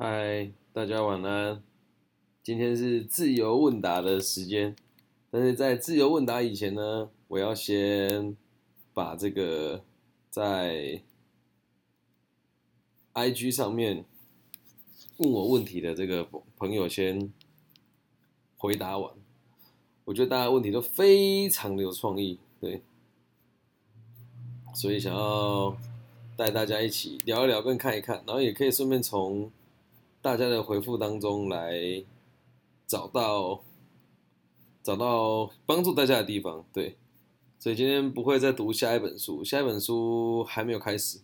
嗨，大家晚安。今天是自由问答的时间，但是在自由问答以前呢，我要先把这个在 IG 上面问我问题的这个朋友先回答完。我觉得大家问题都非常的有创意，对，所以想要带大家一起聊一聊，跟看一看，然后也可以顺便从大家的回复当中来找到找到帮助大家的地方，对，所以今天不会再读下一本书，下一本书还没有开始，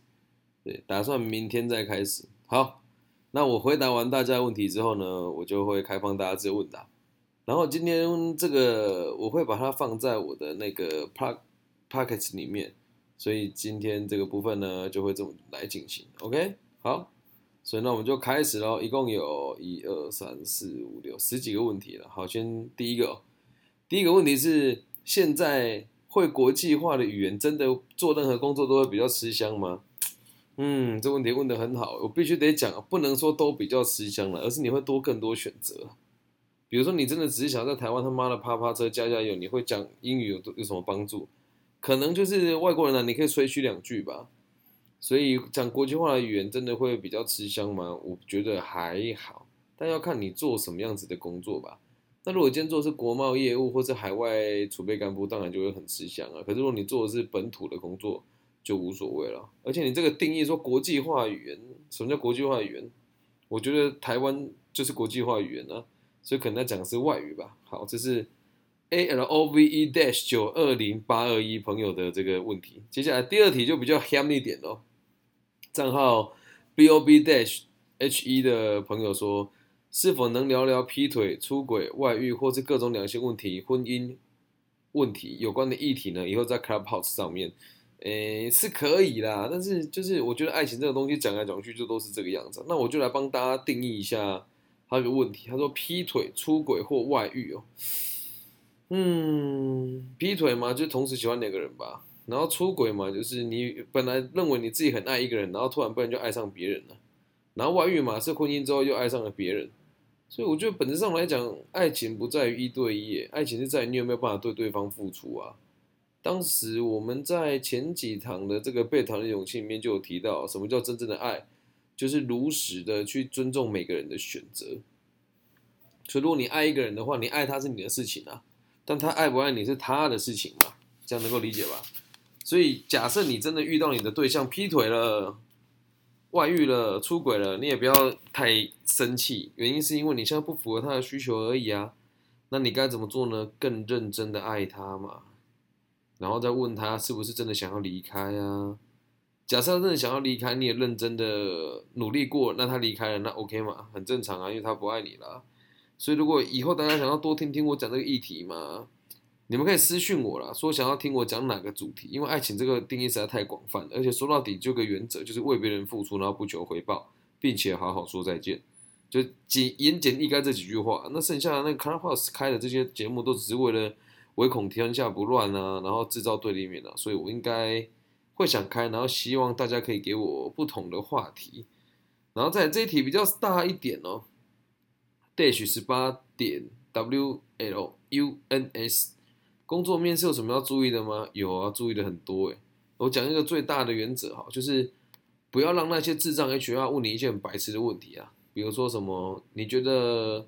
对，打算明天再开始。好，那我回答完大家问题之后呢，我就会开放大家自由问答。然后今天这个我会把它放在我的那个 park pockets 里面，所以今天这个部分呢就会这么来进行。OK，好，所以那我们就开始喽。一共有一二三四五六十几个问题了。好，先第一个，第一个问题是：现在会国际化的语言真的做任何工作都会比较吃香吗？嗯，这问题问得很好，我必须得讲，不能说都比较吃香了，而是你会多更多选择。比如说，你真的只是想在台湾他妈的趴趴车加加油，你会讲英语有有什么帮助？可能就是外国人呢，你可以吹嘘两句吧。所以讲国际化的语言真的会比较吃香吗？我觉得还好，但要看你做什么样子的工作吧。那如果今天做的是国贸业务或是海外储备干部，当然就会很吃香啊。可是如果你做的是本土的工作，就无所谓了。而且你这个定义说国际化语言，什么叫国际化语言？我觉得台湾就是国际化语言啊。所以可能要讲的是外语吧。好，这是 A L O V E dash 九二零八二一朋友的这个问题。接下来第二题就比较 ham 一点哦。账号 b o b dash h e 的朋友说，是否能聊聊劈腿、出轨、外遇或是各种两性问题、婚姻问题有关的议题呢？以后在 Clubhouse 上面，诶是可以啦。但是就是我觉得爱情这个东西讲来讲去就都是这个样子。那我就来帮大家定义一下。他有个问题，他说劈腿、出轨或外遇哦，嗯，劈腿嘛，就同时喜欢两个人吧。然后出轨嘛，就是你本来认为你自己很爱一个人，然后突然不然就爱上别人了。然后外遇嘛，是婚姻之后又爱上了别人。所以我觉得本质上来讲，爱情不在于一对一，爱情是在于你有没有办法对对方付出啊。当时我们在前几堂的这个被讨厌勇气里面就有提到，什么叫真正的爱。就是如实的去尊重每个人的选择。所以，如果你爱一个人的话，你爱他是你的事情啊，但他爱不爱你是他的事情嘛，这样能够理解吧？所以，假设你真的遇到你的对象劈腿了、外遇了、出轨了，你也不要太生气，原因是因为你现在不符合他的需求而已啊。那你该怎么做呢？更认真的爱他嘛，然后再问他是不是真的想要离开啊？假设他真的想要离开，你也认真的努力过，那他离开了，那 OK 嘛，很正常啊，因为他不爱你了。所以如果以后大家想要多听听我讲这个议题嘛，你们可以私讯我啦，说想要听我讲哪个主题，因为爱情这个定义实在太广泛，而且说到底就个原则，就是为别人付出，然后不求回报，并且好好说再见，就简言简意赅这几句话。那剩下的那个 Clubhouse 开的这些节目，都只是为了唯恐天下不乱啊，然后制造对立面啊，所以我应该。会想开，然后希望大家可以给我不同的话题，然后在这一题比较大一点哦，dash 十八点 w l u n s，工作面试有什么要注意的吗？有啊，注意的很多诶。我讲一个最大的原则哈，就是不要让那些智障 HR 问你一些很白痴的问题啊，比如说什么，你觉得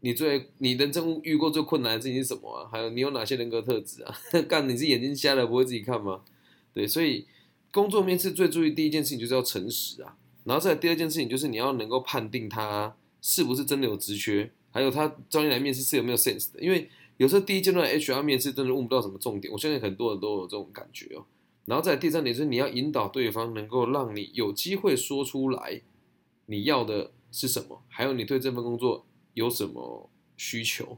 你最你人生遇过最困难的事情是什么啊？还有你有哪些人格特质啊？干你是眼睛瞎了不会自己看吗？对，所以工作面试最注意第一件事情就是要诚实啊，然后再第二件事情就是你要能够判定他是不是真的有职缺，还有他招你来面试是有没有 sense 的，因为有时候第一阶段 HR 面试真的问不到什么重点，我相信很多人都有这种感觉哦。然后在第三点是你要引导对方能够让你有机会说出来你要的是什么，还有你对这份工作有什么需求，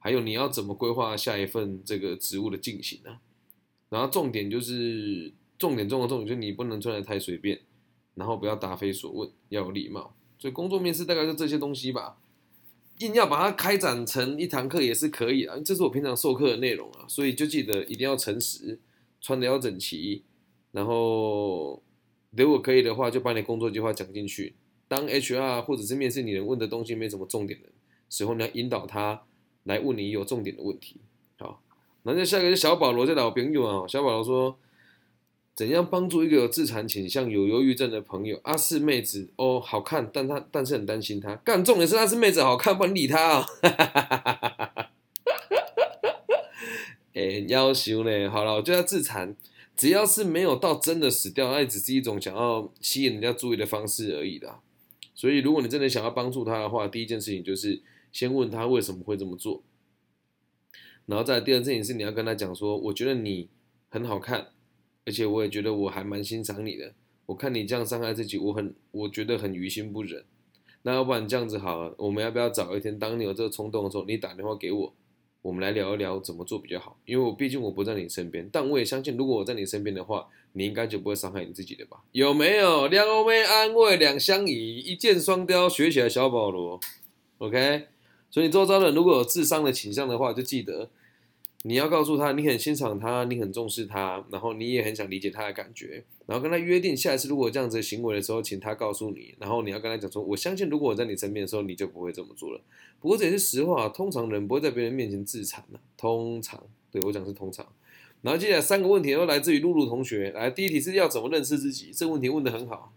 还有你要怎么规划下一份这个职务的进行呢？然后重点就是重点中的重点，就是你不能穿的太随便，然后不要答非所问，要有礼貌。所以工作面试大概就这些东西吧。硬要把它开展成一堂课也是可以啊，这是我平常授课的内容啊。所以就记得一定要诚实，穿的要整齐，然后如果可以的话，就把你工作计划讲进去。当 HR 或者是面试你人问的东西没什么重点的时候，你要引导他来问你有重点的问题。好，那下一个是小保罗这老朋友啊，小保罗说。怎样帮助一个有自残倾向、有忧郁症的朋友？阿是妹子哦，好看，但她但是很担心她。干重点是他是妹子，好看，不理他啊！哎，要求呢？好了，我就要自残，只要是没有到真的死掉，那也只是一种想要吸引人家注意的方式而已啦。所以，如果你真的想要帮助他的话，第一件事情就是先问他为什么会这么做，然后再第二件事情是你要跟他讲说，我觉得你很好看。而且我也觉得我还蛮欣赏你的，我看你这样伤害自己，我很我觉得很于心不忍。那要不然这样子好了，我们要不要找一天，当你有这个冲动的时候，你打电话给我，我们来聊一聊怎么做比较好？因为我毕竟我不在你身边，但我也相信，如果我在你身边的话，你应该就不会伤害你自己的吧？有没有？两欧妹安慰两相宜，一箭双雕，学起来小保罗。OK，所以周遭的如果有智商的倾向的话，就记得。你要告诉他，你很欣赏他，你很重视他，然后你也很想理解他的感觉，然后跟他约定，下一次如果这样子的行为的时候，请他告诉你，然后你要跟他讲说，我相信如果我在你身边的时候，你就不会这么做了。不过这也是实话，通常人不会在别人面前自残的，通常，对我讲是通常。然后接下来三个问题都来自于露露同学，来，第一题是要怎么认识自己，这个问题问的很好，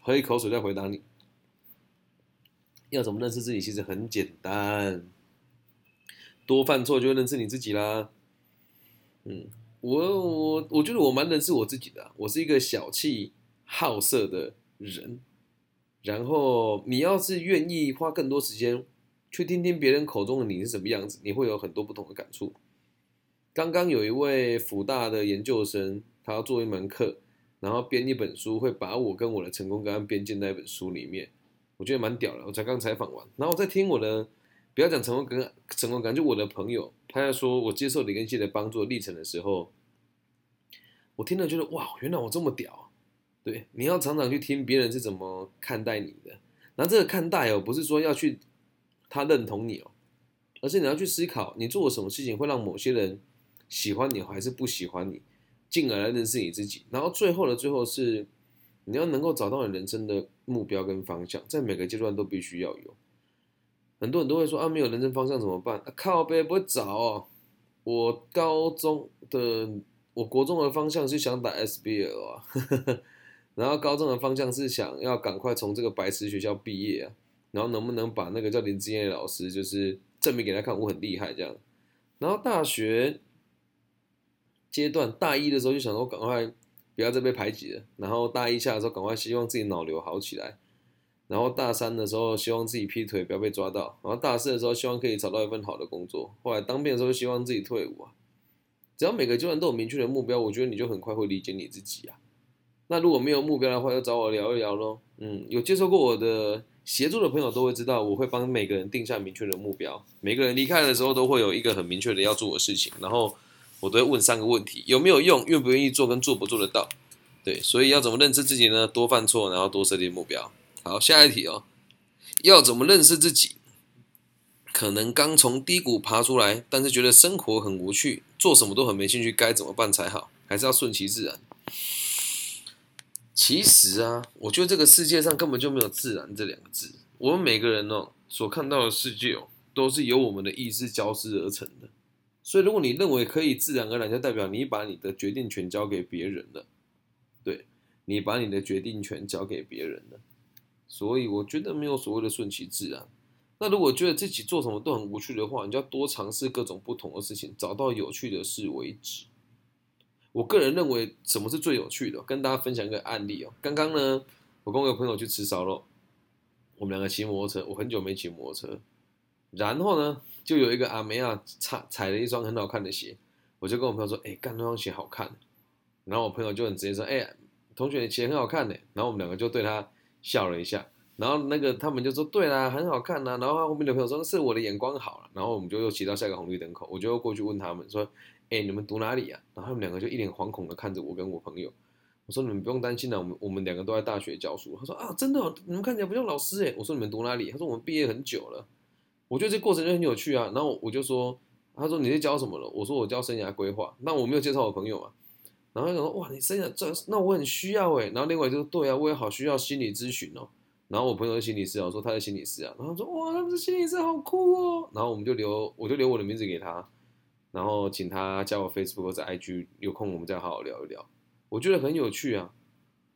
喝一口水再回答你。要怎么认识自己，其实很简单。多犯错就会认识你自己啦。嗯，我我我觉得我蛮认识我自己的。我是一个小气好色的人。然后你要是愿意花更多时间去听听别人口中的你是什么样子，你会有很多不同的感触。刚刚有一位福大的研究生，他要做一门课，然后编一本书，会把我跟我的成功感编进那本书里面。我觉得蛮屌的。我才刚采访完，然后我在听我的。不要讲成功感，成功感就我的朋友，他在说我接受李根熙的帮助历程的时候，我听了觉得哇，原来我这么屌。对，你要常常去听别人是怎么看待你的。那这个看待哦，不是说要去他认同你哦，而是你要去思考，你做了什么事情会让某些人喜欢你还是不喜欢你，进而来认识你自己。然后最后的最后是，你要能够找到你人生的目标跟方向，在每个阶段都必须要有。很多人都会说啊，没有人生方向怎么办？靠背不会找哦。我高中的，我国中的方向是想打 SBL 啊，然后高中的方向是想要赶快从这个白痴学校毕业啊，然后能不能把那个叫林志燕的老师，就是证明给他看我很厉害这样。然后大学阶段大一的时候就想说赶快不要再被排挤了，然后大一下的时候赶快希望自己脑瘤好起来。然后大三的时候，希望自己劈腿不要被抓到；然后大四的时候，希望可以找到一份好的工作。后来当兵的时候，希望自己退伍啊。只要每个阶段都有明确的目标，我觉得你就很快会理解你自己啊。那如果没有目标的话，就找我聊一聊喽。嗯，有接受过我的协助的朋友都会知道，我会帮每个人定下明确的目标。每个人离开的时候，都会有一个很明确的要做的事情，然后我都会问三个问题：有没有用？愿不愿意做？跟做不做得到？对，所以要怎么认知自己呢？多犯错，然后多设定目标。好，下一题哦，要怎么认识自己？可能刚从低谷爬出来，但是觉得生活很无趣，做什么都很没兴趣，该怎么办才好？还是要顺其自然？其实啊，我觉得这个世界上根本就没有自然这两个字。我们每个人哦，所看到的世界哦，都是由我们的意识交织而成的。所以，如果你认为可以自然而然，就代表你把你的决定权交给别人了。对，你把你的决定权交给别人了。所以我觉得没有所谓的顺其自然。那如果觉得自己做什么都很无趣的话，你就要多尝试各种不同的事情，找到有趣的事为止。我个人认为什么是最有趣的？跟大家分享一个案例哦。刚刚呢，我跟我个朋友去吃烧肉，我们两个骑摩托车，我很久没骑摩托车。然后呢，就有一个阿梅啊，踩踩了一双很好看的鞋，我就跟我朋友说：“哎，干那双鞋好看。”然后我朋友就很直接说：“哎，同学，你鞋很好看呢。”然后我们两个就对他。笑了一下，然后那个他们就说：“对啦，很好看呐。”然后后面的朋友说：“是我的眼光好了。”然后我们就又骑到下一个红绿灯口，我就又过去问他们说：“哎，你们读哪里呀？”然后他们两个就一脸惶恐的看着我跟我朋友。我说：“你们不用担心了，我们我们两个都在大学教书。”他说：“啊，真的，你们看起来不像老师哎。”我说：“你们读哪里？”他说：“我们毕业很久了。”我觉得这过程就很有趣啊。然后我就说：“他说你在教什么了？”我说：“我教生涯规划。”那我没有介绍我朋友嘛。然后他说：“哇，你生涯这那我很需要哎。”然后另外就说：“对啊，我也好需要心理咨询哦。”然后我朋友是心理师啊，我说他是心理师啊，然后说哇，他们是心理师，好酷哦。然后我们就留，我就留我的名字给他，然后请他加我 Facebook 或者 IG，有空我们再好好聊一聊。我觉得很有趣啊，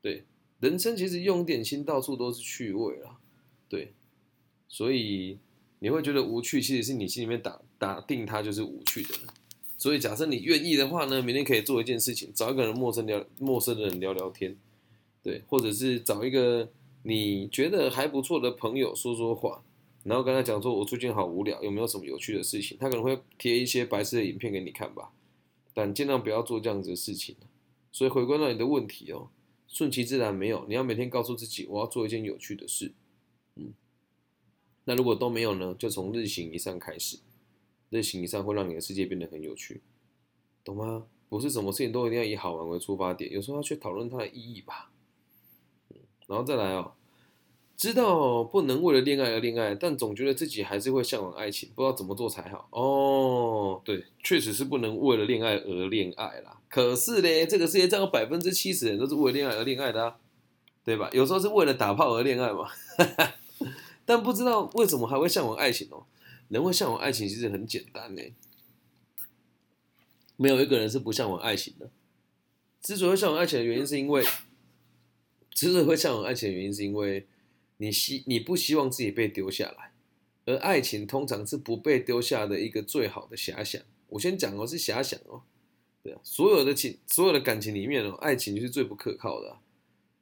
对，人生其实用点心，到处都是趣味啊，对，所以你会觉得无趣，其实是你心里面打打定它就是无趣的。所以假设你愿意的话呢，明天可以做一件事情，找一个人陌生聊陌生的人聊聊天，对，或者是找一个。你觉得还不错的朋友说说话，然后跟他讲说：“我最近好无聊，有没有什么有趣的事情？”他可能会贴一些白色的影片给你看吧，但尽量不要做这样子的事情。所以回归到你的问题哦，顺其自然没有，你要每天告诉自己我要做一件有趣的事。嗯，那如果都没有呢？就从日行一善开始，日行一善会让你的世界变得很有趣，懂吗？不是什么事情都一定要以好玩为出发点，有时候要去讨论它的意义吧。然后再来哦，知道不能为了恋爱而恋爱，但总觉得自己还是会向往爱情，不知道怎么做才好。哦，对，确实是不能为了恋爱而恋爱啦。可是呢，这个世界上有百分之七十的人都是为了恋爱而恋爱的啊，对吧？有时候是为了打炮而恋爱嘛。但不知道为什么还会向往爱情哦。人会向往爱情其实很简单呢，没有一个人是不向往爱情的。之所以向往爱情的原因，是因为。之所以会向往爱情的原因，是因为你希你不希望自己被丢下来，而爱情通常是不被丢下的一个最好的遐想。我先讲哦，是遐想哦，对啊，所有的情，所有的感情里面哦，爱情就是最不可靠的。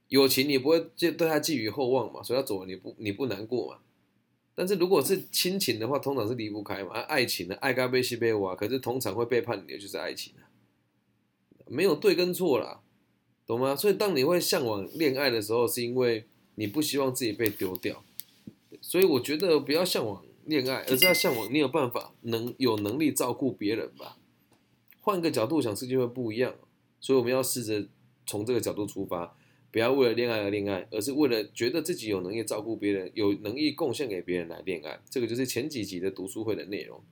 友情你不会就对他寄予厚望嘛，所以他走了你不你不难过嘛。但是如果是亲情的话，通常是离不开嘛。爱情呢，爱该被西被挖，可是通常会背叛你的就是爱情啊，没有对跟错啦。懂吗？所以当你会向往恋爱的时候，是因为你不希望自己被丢掉。所以我觉得不要向往恋爱，而是要向往你有办法能有能力照顾别人吧。换个角度想，世界会不一样。所以我们要试着从这个角度出发，不要为了恋爱而恋爱，而是为了觉得自己有能力照顾别人，有能力贡献给别人来恋爱。这个就是前几集的读书会的内容。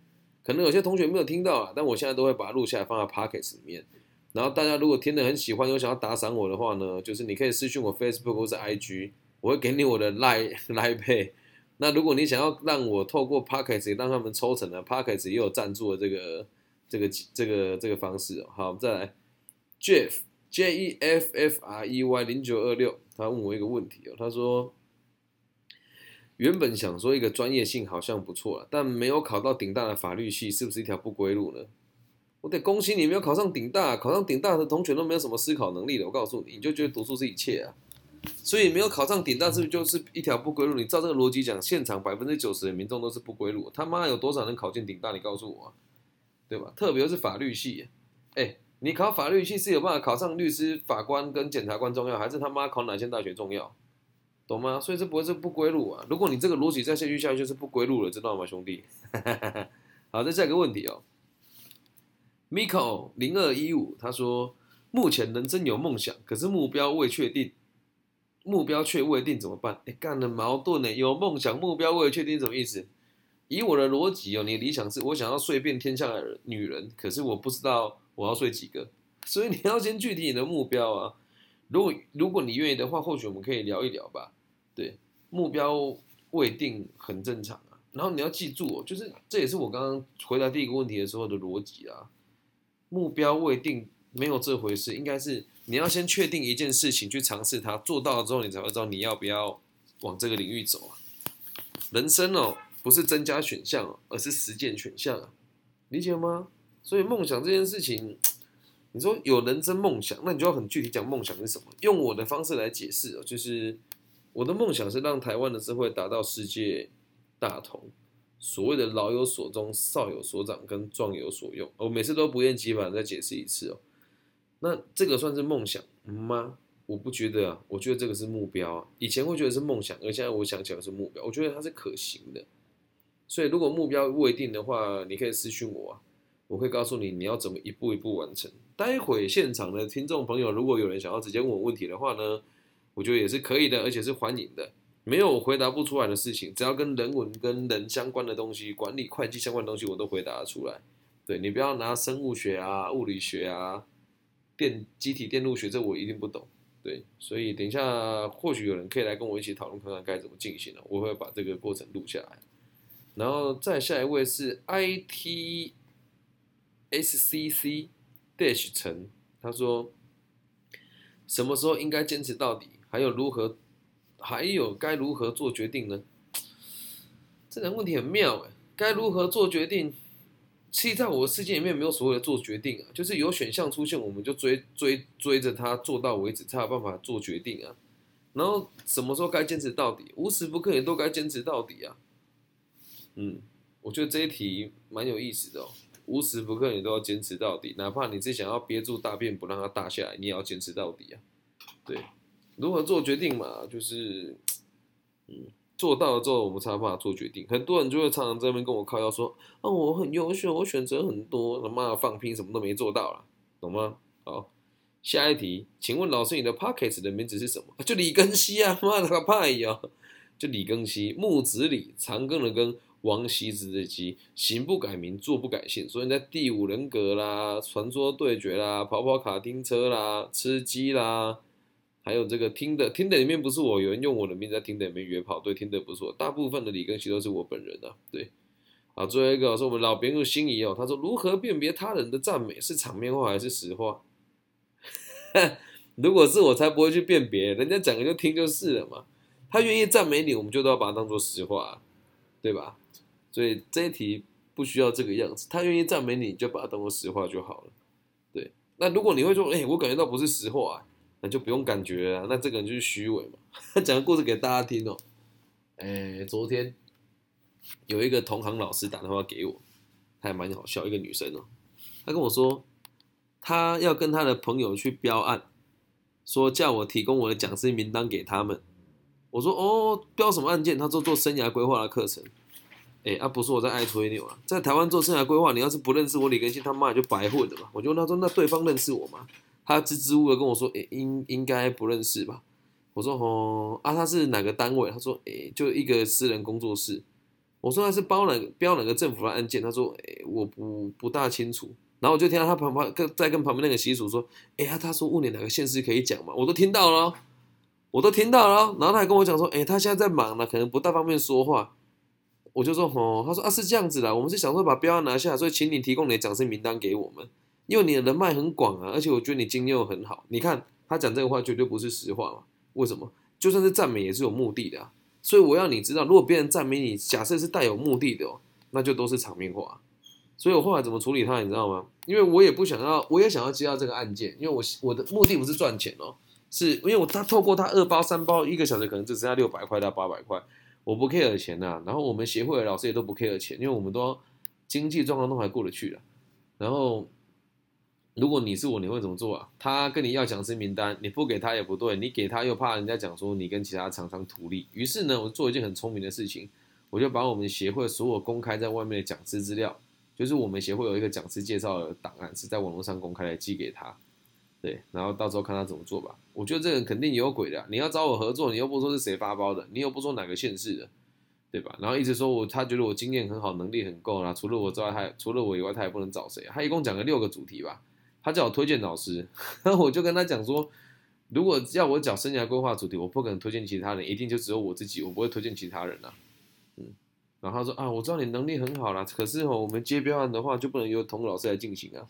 可能有些同学没有听到啊，但我现在都会把它录下来，放在 p o c k e t 里面。然后大家如果听得很喜欢，有想要打赏我的话呢，就是你可以私信我 Facebook 或是 IG，我会给你我的 Line Line Pay。那如果你想要让我透过 p o c k e t 让他们抽成呢 p o c k e t 也有赞助的这个这个这个这个方式哦。好，再来 Jeff J E F F R E Y 零九二六，他问我一个问题哦，他说原本想说一个专业性好像不错但没有考到顶大的法律系，是不是一条不归路呢？我得恭喜你没有考上顶大，考上顶大的同学都没有什么思考能力的。我告诉你，你就觉得读书是一切啊，所以没有考上顶大是不是就是一条不归路？你照这个逻辑讲，现场百分之九十的民众都是不归路。他妈有多少人考进顶大？你告诉我，对吧？特别是法律系，哎，你考法律系是有办法考上律师、法官跟检察官重要，还是他妈考哪些大学重要？懂吗？所以这不会是不归路啊。如果你这个逻辑再继续下去，就是不归路了，知道吗，兄弟？好，再下一个问题哦。Miko 零二一五他说：“目前人生有梦想，可是目标未确定，目标却未定怎么办？哎，干了矛盾呢？有梦想，目标未确定什么意思？以我的逻辑哦，你理想是我想要睡遍天下的女人，可是我不知道我要睡几个，所以你要先具体你的目标啊。如果如果你愿意的话，或许我们可以聊一聊吧。对，目标未定很正常啊。然后你要记住哦，就是这也是我刚刚回答第一个问题的时候的逻辑啊。”目标未定，没有这回事。应该是你要先确定一件事情，去尝试它，做到了之后，你才会知道你要不要往这个领域走啊。人生哦，不是增加选项，而是实践选项啊，理解吗？所以梦想这件事情，你说有人生梦想，那你就要很具体讲梦想是什么。用我的方式来解释哦，就是我的梦想是让台湾的社会达到世界大同。所谓的老有所终，少有所长，跟壮有所用，我每次都不厌其烦再解释一次哦。那这个算是梦想吗？我不觉得啊，我觉得这个是目标啊。以前会觉得是梦想，而现在我想起来是目标，我觉得它是可行的。所以如果目标未定的话，你可以私信我啊，我会告诉你你要怎么一步一步完成。待会现场的听众朋友，如果有人想要直接问我问题的话呢，我觉得也是可以的，而且是欢迎的。没有回答不出来的事情，只要跟人文、跟人相关的东西、管理、会计相关的东西，我都回答得出来。对你不要拿生物学啊、物理学啊、电机体电路学，这我一定不懂。对，所以等一下或许有人可以来跟我一起讨论看看该怎么进行了，我会把这个过程录下来。然后再下一位是 I T S C C Dash 陈，他说什么时候应该坚持到底？还有如何？还有该如何做决定呢？这两个问题很妙哎，该如何做决定？其实在我的世界里面没有所谓的做决定啊，就是有选项出现，我们就追追追着它做到为止，才有办法做决定啊。然后什么时候该坚持到底？无时不刻也都该坚持到底啊。嗯，我觉得这一题蛮有意思的哦。无时不刻你都要坚持到底，哪怕你是想要憋住大便不让它大下来，你也要坚持到底啊。对，如何做决定嘛？就是，嗯。做到了之后，我们才有办法做决定。很多人就会常常在那边跟我靠腰说：“啊，我很优秀，我选择很多，他妈放屁，什么都没做到了，懂吗？”好，下一题，请问老师，你的 p o c k e t 的名字是什么？就李根熙啊，妈的个派呀！就李根熙，木子李，长庚的庚，王羲之的羲，行不改名，坐不改姓。所以在第五人格啦，传说对决啦，跑跑卡丁车啦，吃鸡啦。还有这个听的听的里面不是我，有人用我的名字在听的里面约炮，对，听的不是我，大部分的李根熙都是我本人啊，对，好，最后一个是我们老朋友心仪哦，他说如何辨别他人的赞美是场面话还是实话？如果是我才不会去辨别，人家讲了就听就是了嘛，他愿意赞美你，我们就都要把它当做实话，对吧？所以这一题不需要这个样子，他愿意赞美你，就把它当做实话就好了，对。那如果你会说，哎，我感觉到不是实话。啊那就不用感觉了，那这个人就是虚伪嘛。讲个故事给大家听哦。哎，昨天有一个同行老师打电话给我，他还蛮好笑，一个女生哦。她跟我说，她要跟她的朋友去标案，说叫我提供我的讲师名单给他们。我说哦，标什么案件？他说做生涯规划的课程。哎，啊，不是我在爱吹牛啊，在台湾做生涯规划，你要是不认识我李根新，他妈也就白混了嘛。我就问他说，那对方认识我吗？他支支吾吾的跟我说：“诶，应应该不认识吧？”我说：“哦，啊，他是哪个单位？”他说：“诶，就一个私人工作室。”我说：“他是包哪个标哪个政府的案件？”他说：“诶，我不不大清楚。”然后我就听到他旁旁跟在跟旁边那个习俗说：“哎呀，他说问你哪个县市可以讲嘛？”我都听到了，我都听到了。然后他还跟我讲说：“诶，他现在在忙呢，可能不大方便说话。”我就说：“哦。”他说：“啊，是这样子的，我们是想说把标案拿下，所以请你提供你的讲师名单给我们。”因为你的人脉很广啊，而且我觉得你经验又很好。你看他讲这个话绝对不是实话嘛？为什么？就算是赞美也是有目的的啊。所以我要你知道，如果别人赞美你，假设是带有目的的哦，那就都是场面话。所以我后来怎么处理他，你知道吗？因为我也不想要，我也想要接到这个案件，因为我我的目的不是赚钱哦，是因为我他透过他二包三包，一个小时可能只剩下六百块到八百块，我不 care 钱呐。然后我们协会的老师也都不 care 钱，因为我们都经济状况都还过得去的。然后。如果你是我，你会怎么做啊？他跟你要讲师名单，你不给他也不对，你给他又怕人家讲说你跟其他厂商图利。于是呢，我做一件很聪明的事情，我就把我们协会所有公开在外面的讲师资料，就是我们协会有一个讲师介绍的档案，是在网络上公开的，寄给他。对，然后到时候看他怎么做吧。我觉得这个人肯定有鬼的。你要找我合作，你又不说是谁发包的，你又不说哪个县市的，对吧？然后一直说我他觉得我经验很好，能力很够啦，除了我之外，他除了我以外，他也不能找谁。他一共讲了六个主题吧。他叫我推荐老师，我就跟他讲说，如果要我讲生涯规划主题，我不可能推荐其他人，一定就只有我自己，我不会推荐其他人啊。嗯，然后他说啊，我知道你能力很好啦，可是哦，我们接标案的话就不能由同个老师来进行啊。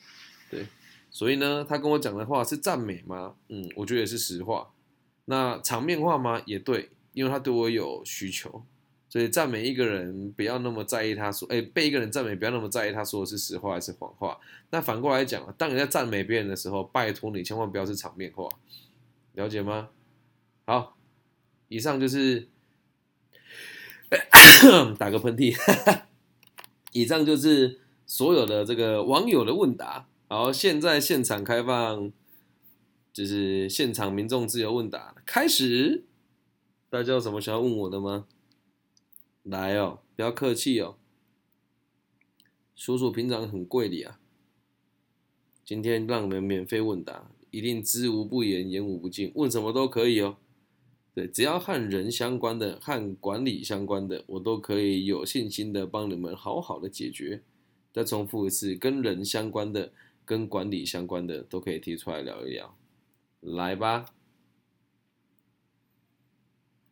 对，所以呢，他跟我讲的话是赞美吗？嗯，我觉得也是实话。那场面话吗？也对，因为他对我有需求。所以赞美一个人，不要那么在意他说，哎，被一个人赞美，不要那么在意他说的是实话还是谎话。那反过来讲，当你在赞美别人的时候，拜托你千万不要是场面话，了解吗？好，以上就是 打个喷嚏，以上就是所有的这个网友的问答。好，现在现场开放，就是现场民众自由问答开始。大家有什么想要问我的吗？来哦，不要客气哦，叔叔平常很贵的啊。今天让你们免费问答，一定知无不言，言无不尽，问什么都可以哦。对，只要和人相关的、和管理相关的，我都可以有信心的帮你们好好的解决。再重复一次，跟人相关的、跟管理相关的，都可以提出来聊一聊。来吧。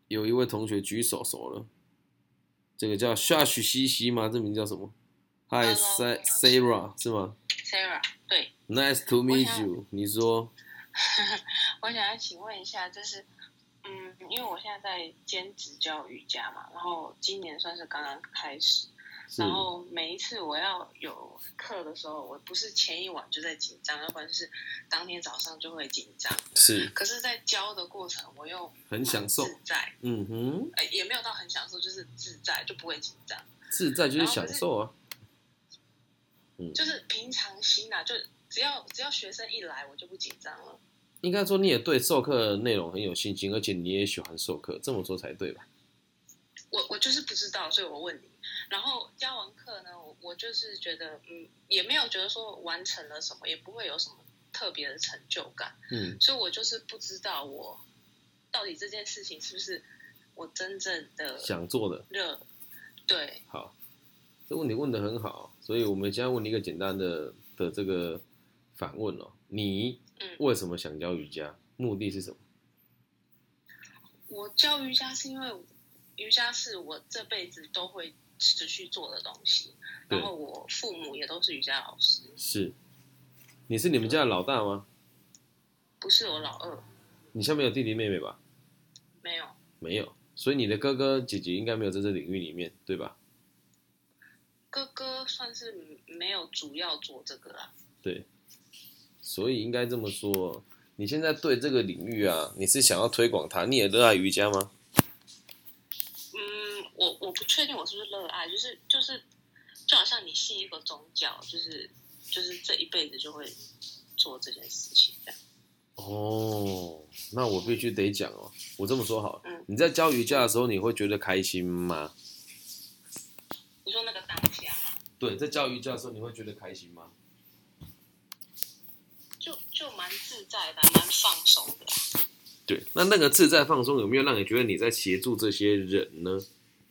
有一位同学举手手了，这个叫夏许西西吗？这名叫什么？Hi Sarah 是吗 Sarah，对，？Nice to meet you。你说 我想要请问一下，就是，嗯，因为我现在在兼职教瑜伽嘛，然后今年算是刚刚开始，是然后每一次我要有课的时候，我不是前一晚就在紧张，要不然就是当天早上就会紧张。是，可是，在教的过程，我又很享受自在，嗯哼，哎，也没有到很享受，就是自在，就不会紧张，自在就是享受啊。嗯就是平常心啊，就只要只要学生一来，我就不紧张了。应该说你也对授课内容很有信心，而且你也喜欢授课，这么说才对吧？我我就是不知道，所以我问你。然后教完课呢，我我就是觉得，嗯，也没有觉得说完成了什么，也不会有什么特别的成就感，嗯，所以我就是不知道我到底这件事情是不是我真正的想做的热，对，好，这问题问得很好，所以我们现在问你一个简单的的这个反问哦，你嗯为什么想教瑜伽？目的是什么？我教瑜伽是因为瑜伽是我这辈子都会持续做的东西，然后我父母也都是瑜伽老师，是，你是你们家的老大吗？不是我老二，你下面有弟弟妹妹吧？没有，没有，所以你的哥哥姐姐应该没有在这领域里面，对吧？哥哥算是没有主要做这个啦。对，所以应该这么说，你现在对这个领域啊，你是想要推广它，你也热爱瑜伽吗？嗯，我我不确定我是不是热爱，就是就是，就好像你信一个宗教，就是就是这一辈子就会做这件事情这样。哦，那我必须得讲哦，我这么说好了，嗯你在教瑜伽的时候，你会觉得开心吗？你说那个当下嘛，对，在教瑜伽的时候，你会觉得开心吗？就就蛮自在的，蛮放松的啊。对，那那个自在放松有没有让你觉得你在协助这些人呢？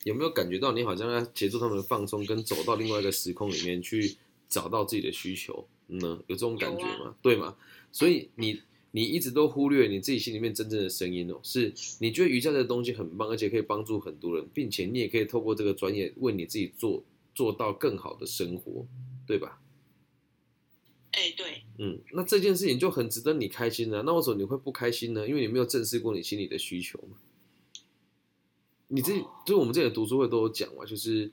有没有感觉到你好像在协助他们放松，跟走到另外一个时空里面去找到自己的需求呢？有这种感觉有吗？对吗？所以你你一直都忽略你自己心里面真正的声音哦，是你觉得瑜伽这个东西很棒，而且可以帮助很多人，并且你也可以透过这个专业为你自己做做到更好的生活，对吧？哎，对，嗯，那这件事情就很值得你开心啊。那为什么你会不开心呢？因为你没有正视过你心里的需求嘛。你这就是我们这里的读书会都有讲嘛，就是，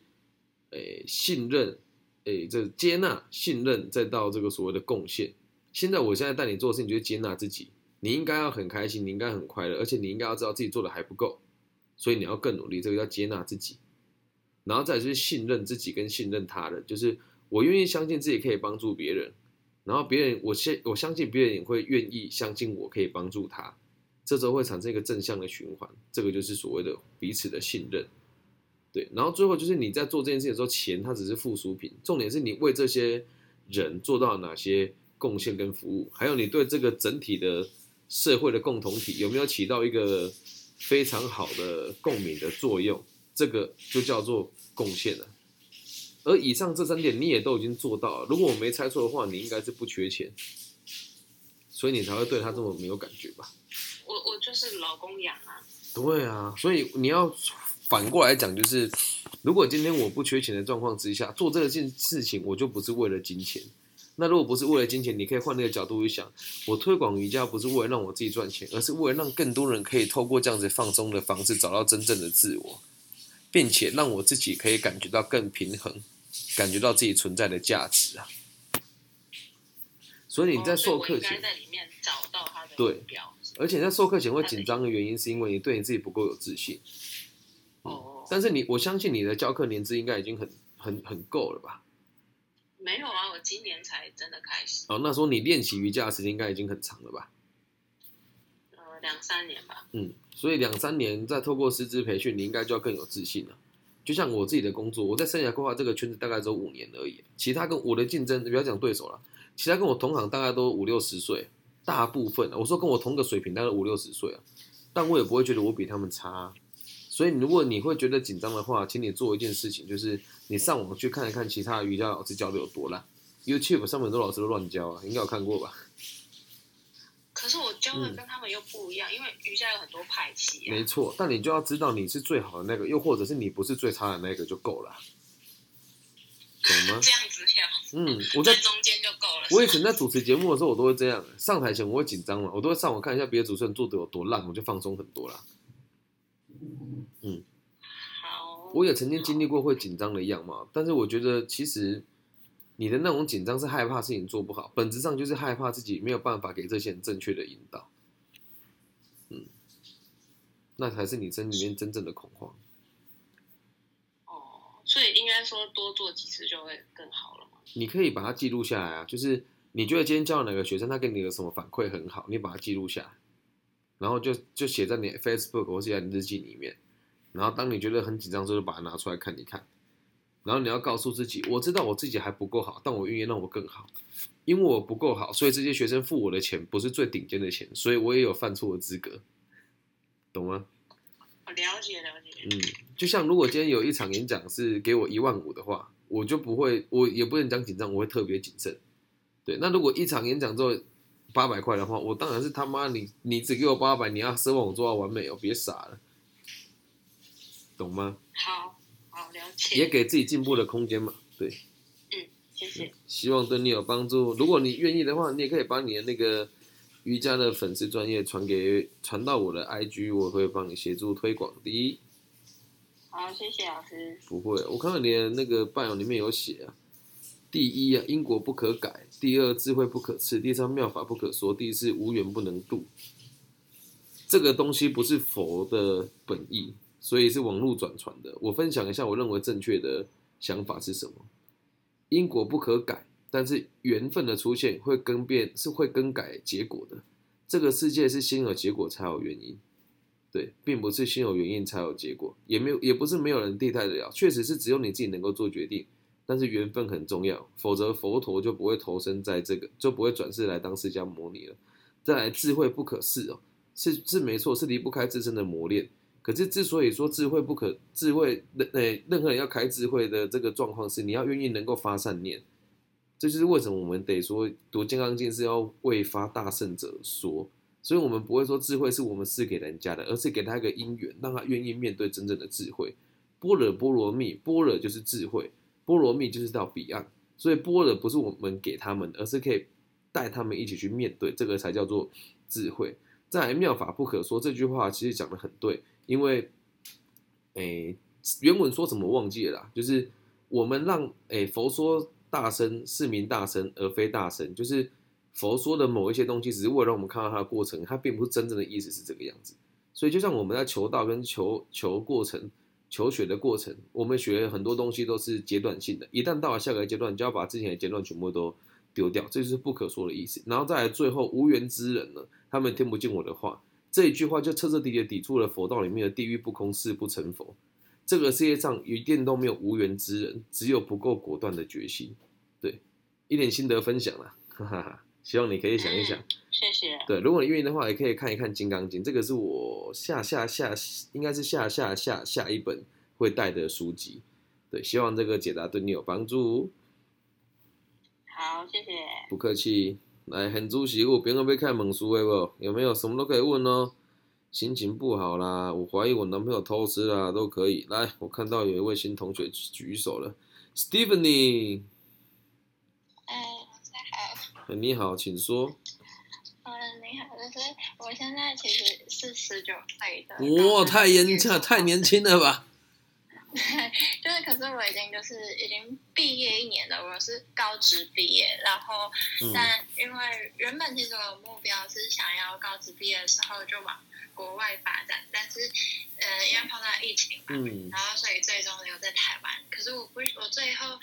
诶、信任，诶、这接纳、信任，再到这个所谓的贡献。现在我现在带你做的事情就是接纳自己，你应该要很开心，你应该很快乐，而且你应该要知道自己做的还不够，所以你要更努力，这个叫接纳自己。然后再就是信任自己跟信任他人，就是我愿意相信自己可以帮助别人，然后别人我相我相信别人也会愿意相信我可以帮助他，这时候会产生一个正向的循环，这个就是所谓的彼此的信任。对，然后最后就是你在做这件事情的时候，钱它只是附属品，重点是你为这些人做到哪些贡献跟服务，还有你对这个整体的社会的共同体有没有起到一个非常好的共鸣的作用，这个就叫做贡献了。而以上这三点你也都已经做到了，如果我没猜错的话，你应该是不缺钱，所以你才会对他这么没有感觉吧？我我就是老公养啊，对啊，所以你要反过来讲，就是如果今天我不缺钱的状况之下做这件事情，我就不是为了金钱。那如果不是为了金钱，你可以换那个角度去想，我推广瑜伽不是为了让我自己赚钱，而是为了让更多人可以透过这样子放松的方式找到真正的自我，并且让我自己可以感觉到更平衡，感觉到自己存在的价值啊。所以你在授课前在里面找到他的对目标。而且在授课前会紧张的原因，是因为你对你自己不够有自信。哦，但是你，我相信你的教课年资应该已经很很很够了吧？没有啊，我今年才真的开始，哦，那时候你练习瑜伽的时间应该已经很长了吧？呃，两三年吧。嗯，所以两三年再透过师资培训，你应该就要更有自信了。就像我自己的工作，我在生涯规划这个圈子大概只有五年而已，其他跟我的竞争，不要讲对手了，其他跟我同行大概都五六十岁，大部分我说跟我同个水平，大概五六十岁啊，但我也不会觉得我比他们差啊、所以如果你会觉得紧张的话，请你做一件事情，就是你上网去看一看其他瑜伽老师教的有多烂，YouTube 上面很多老师都乱教啊，应该有看过吧？可可是我教的嗯跟他们又不一样，因为瑜伽有很多派系、啊。没错，但你就要知道你是最好的那个，又或者是你不是最差的那个就够了，懂吗？这样子要 嗯，我在在中间就够了。我以前在主持节目的时候，我都会这样，上台前我会紧张嘛，我都会上网看一下别的主持人做的有多烂，我就放松很多啦。嗯好，我也曾经经历过会紧张的样貌，但是我觉得其实你的那种紧张是害怕事情做不好，本质上就是害怕自己没有办法给这些人正确的引导。嗯，那才是你身里面真正的恐慌。多做几次就会更好了嘛。你可以把它记录下来啊，就是你觉得今天教哪个学生，他给你有什么反馈很好，你把它记录下来，然后就就写在你 Facebook 或是在你日记里面。然后当你觉得很紧张的时候，就把它拿出来看一看。然后你要告诉自己，我知道我自己还不够好，但我愿意让我更好。因为我不够好，所以这些学生付我的钱不是最顶尖的钱，所以我也有犯错的资格，懂吗？我了解了解。嗯，就像如果今天有一场演讲是给我一万五的话，我就不会，我也不能讲紧张，我会特别谨慎。对，那如果一场演讲之后八百块的话，我当然是他妈你你只给我八百，你要奢望我做到完美哦，别傻了，懂吗？好，好了解。也给自己进步的空间嘛。对，嗯谢谢。希望对你有帮助。如果你愿意的话，你也可以把你的那个瑜伽的粉丝专业传给传到我的 IG，我会帮你协助推广的。好，谢谢老师。不会，我看到你的那个 bio 里面有写啊，第一啊，因果不可改；第二，智慧不可赐；第三，妙法不可说；第四，无缘不能度。这个东西不是佛的本意，所以是网络转传的。我分享一下我认为正确的想法是什么：因果不可改，但是缘分的出现会更变，是会更改结果的。这个世界是先有结果才有原因。对，并不是先有原因才有结果，也没有，也不是没有人替代得了，确实是只有你自己能够做决定。但是缘分很重要，否则佛陀就不会投身在这个，就不会转世来当释迦牟尼了。再来，智慧不可视哦，是是没错，是离不开自身的磨练。可是之所以说智慧不可智慧，任呃任何人要开智慧的这个状况是，你要愿意能够发善念。这就是为什么我们得说读《金刚经》是要为发大圣者说。所以，我们不会说智慧是我们赐给人家的，而是给他一个因缘，让他愿意面对真正的智慧。般若波罗蜜，般若就是智慧，波罗蜜就是到彼岸。所以，般若不是我们给他们，而是可以带他们一起去面对，这个才叫做智慧。再来，妙法不可说这句话其实讲的很对，因为，诶，原文说什么忘记了啦，就是我们让诶佛说大声是名大声，而非大声，就是。佛说的某一些东西，只是为了让我们看到它的过程，它并不是真正的意思是这个样子。所以，就像我们在求道跟求求过程、求学的过程，我们学很多东西都是阶段性的，一旦到了下个阶段，就要把之前的阶段全部都丢掉，这就是不可说的意思。然后再来，最后无缘之人呢，他们听不进我的话，这一句话就彻彻底底抵触了佛道里面的地狱不空，誓不成佛。这个世界上一定都没有无缘之人，只有不够果断的决心。对，一点心得分享啦，哈哈哈。希望你可以想一想，谢谢。对，如果你愿意的话，也可以看一看《金刚经》，这个是我下下下应该是下下下下一本会带的书籍。对，希望这个解答对你有帮助。好，谢谢。不客气。来，很主席，我别人被看猛书的不？有没有什么都可以问哦？心情不好啦，我怀疑我男朋友偷吃啦，都可以。来，我看到有一位新同学举手了，Stephanie。你好，请说。嗯，你好，就是我现在其实是十九岁的。哇，太年轻，太年轻了吧？对，就是可是我已经就是已经毕业一年了，我是高职毕业，然后、嗯但因为原本其实我的目标是想要高职毕业的时候就往国外发展，但是呃因为碰到疫情嘛，嗯然后所以最终留在台湾。可是我不，我最后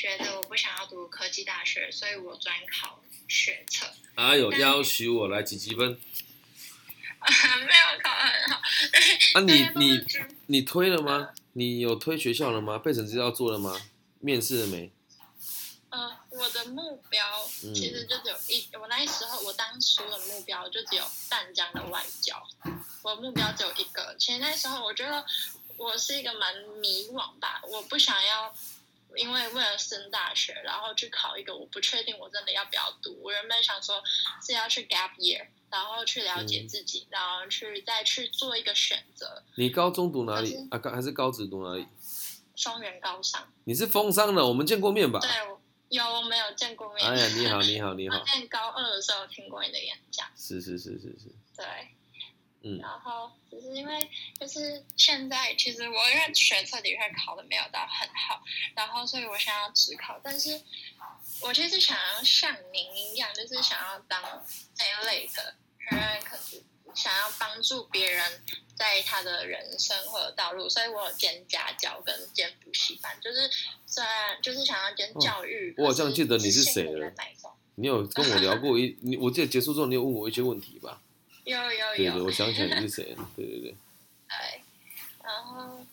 觉得我不想要读科技大学，所以我转考学测。啊，有要求我来几积分？没有考很好。啊你 你你推了吗？你有推学校了吗？备审资料做了吗？面试了没？嗯，我的目标嗯其实就只有一，我那时候我当初的目标就只有淡江的外交，我目标只有一个。其实那时候我觉得我是一个蛮迷惘吧，我不想要因为为了升大学，然后去考一个我不确定我真的要不要读。我原本想说是要去 gap year，然后去了解嗯自己，然后去再去做一个选择。你高中读哪里啊？高还是高职读哪里？松原高商，你是风商的，我们见过面吧？对，有我们有见过面。哎呀，你好，你好，你 我好，在高二的时候听过你的演讲，是是是是是，对。嗯然后只是因为就是现在，其实我因为学测的确考的没有到很好，然后所以我想要职考，但是我其实想要像您一样，就是想要当这一类的，因为可是想要帮助别人在他的人生或者道路，所以我有兼家教跟兼补习班，就是虽然就是想要兼教育，我好像记得你是谁了。你有跟我聊过一，你我记得结束之后你有问我一些问题吧？有有对对，有，我想起来你是谁了，对对对，对，然后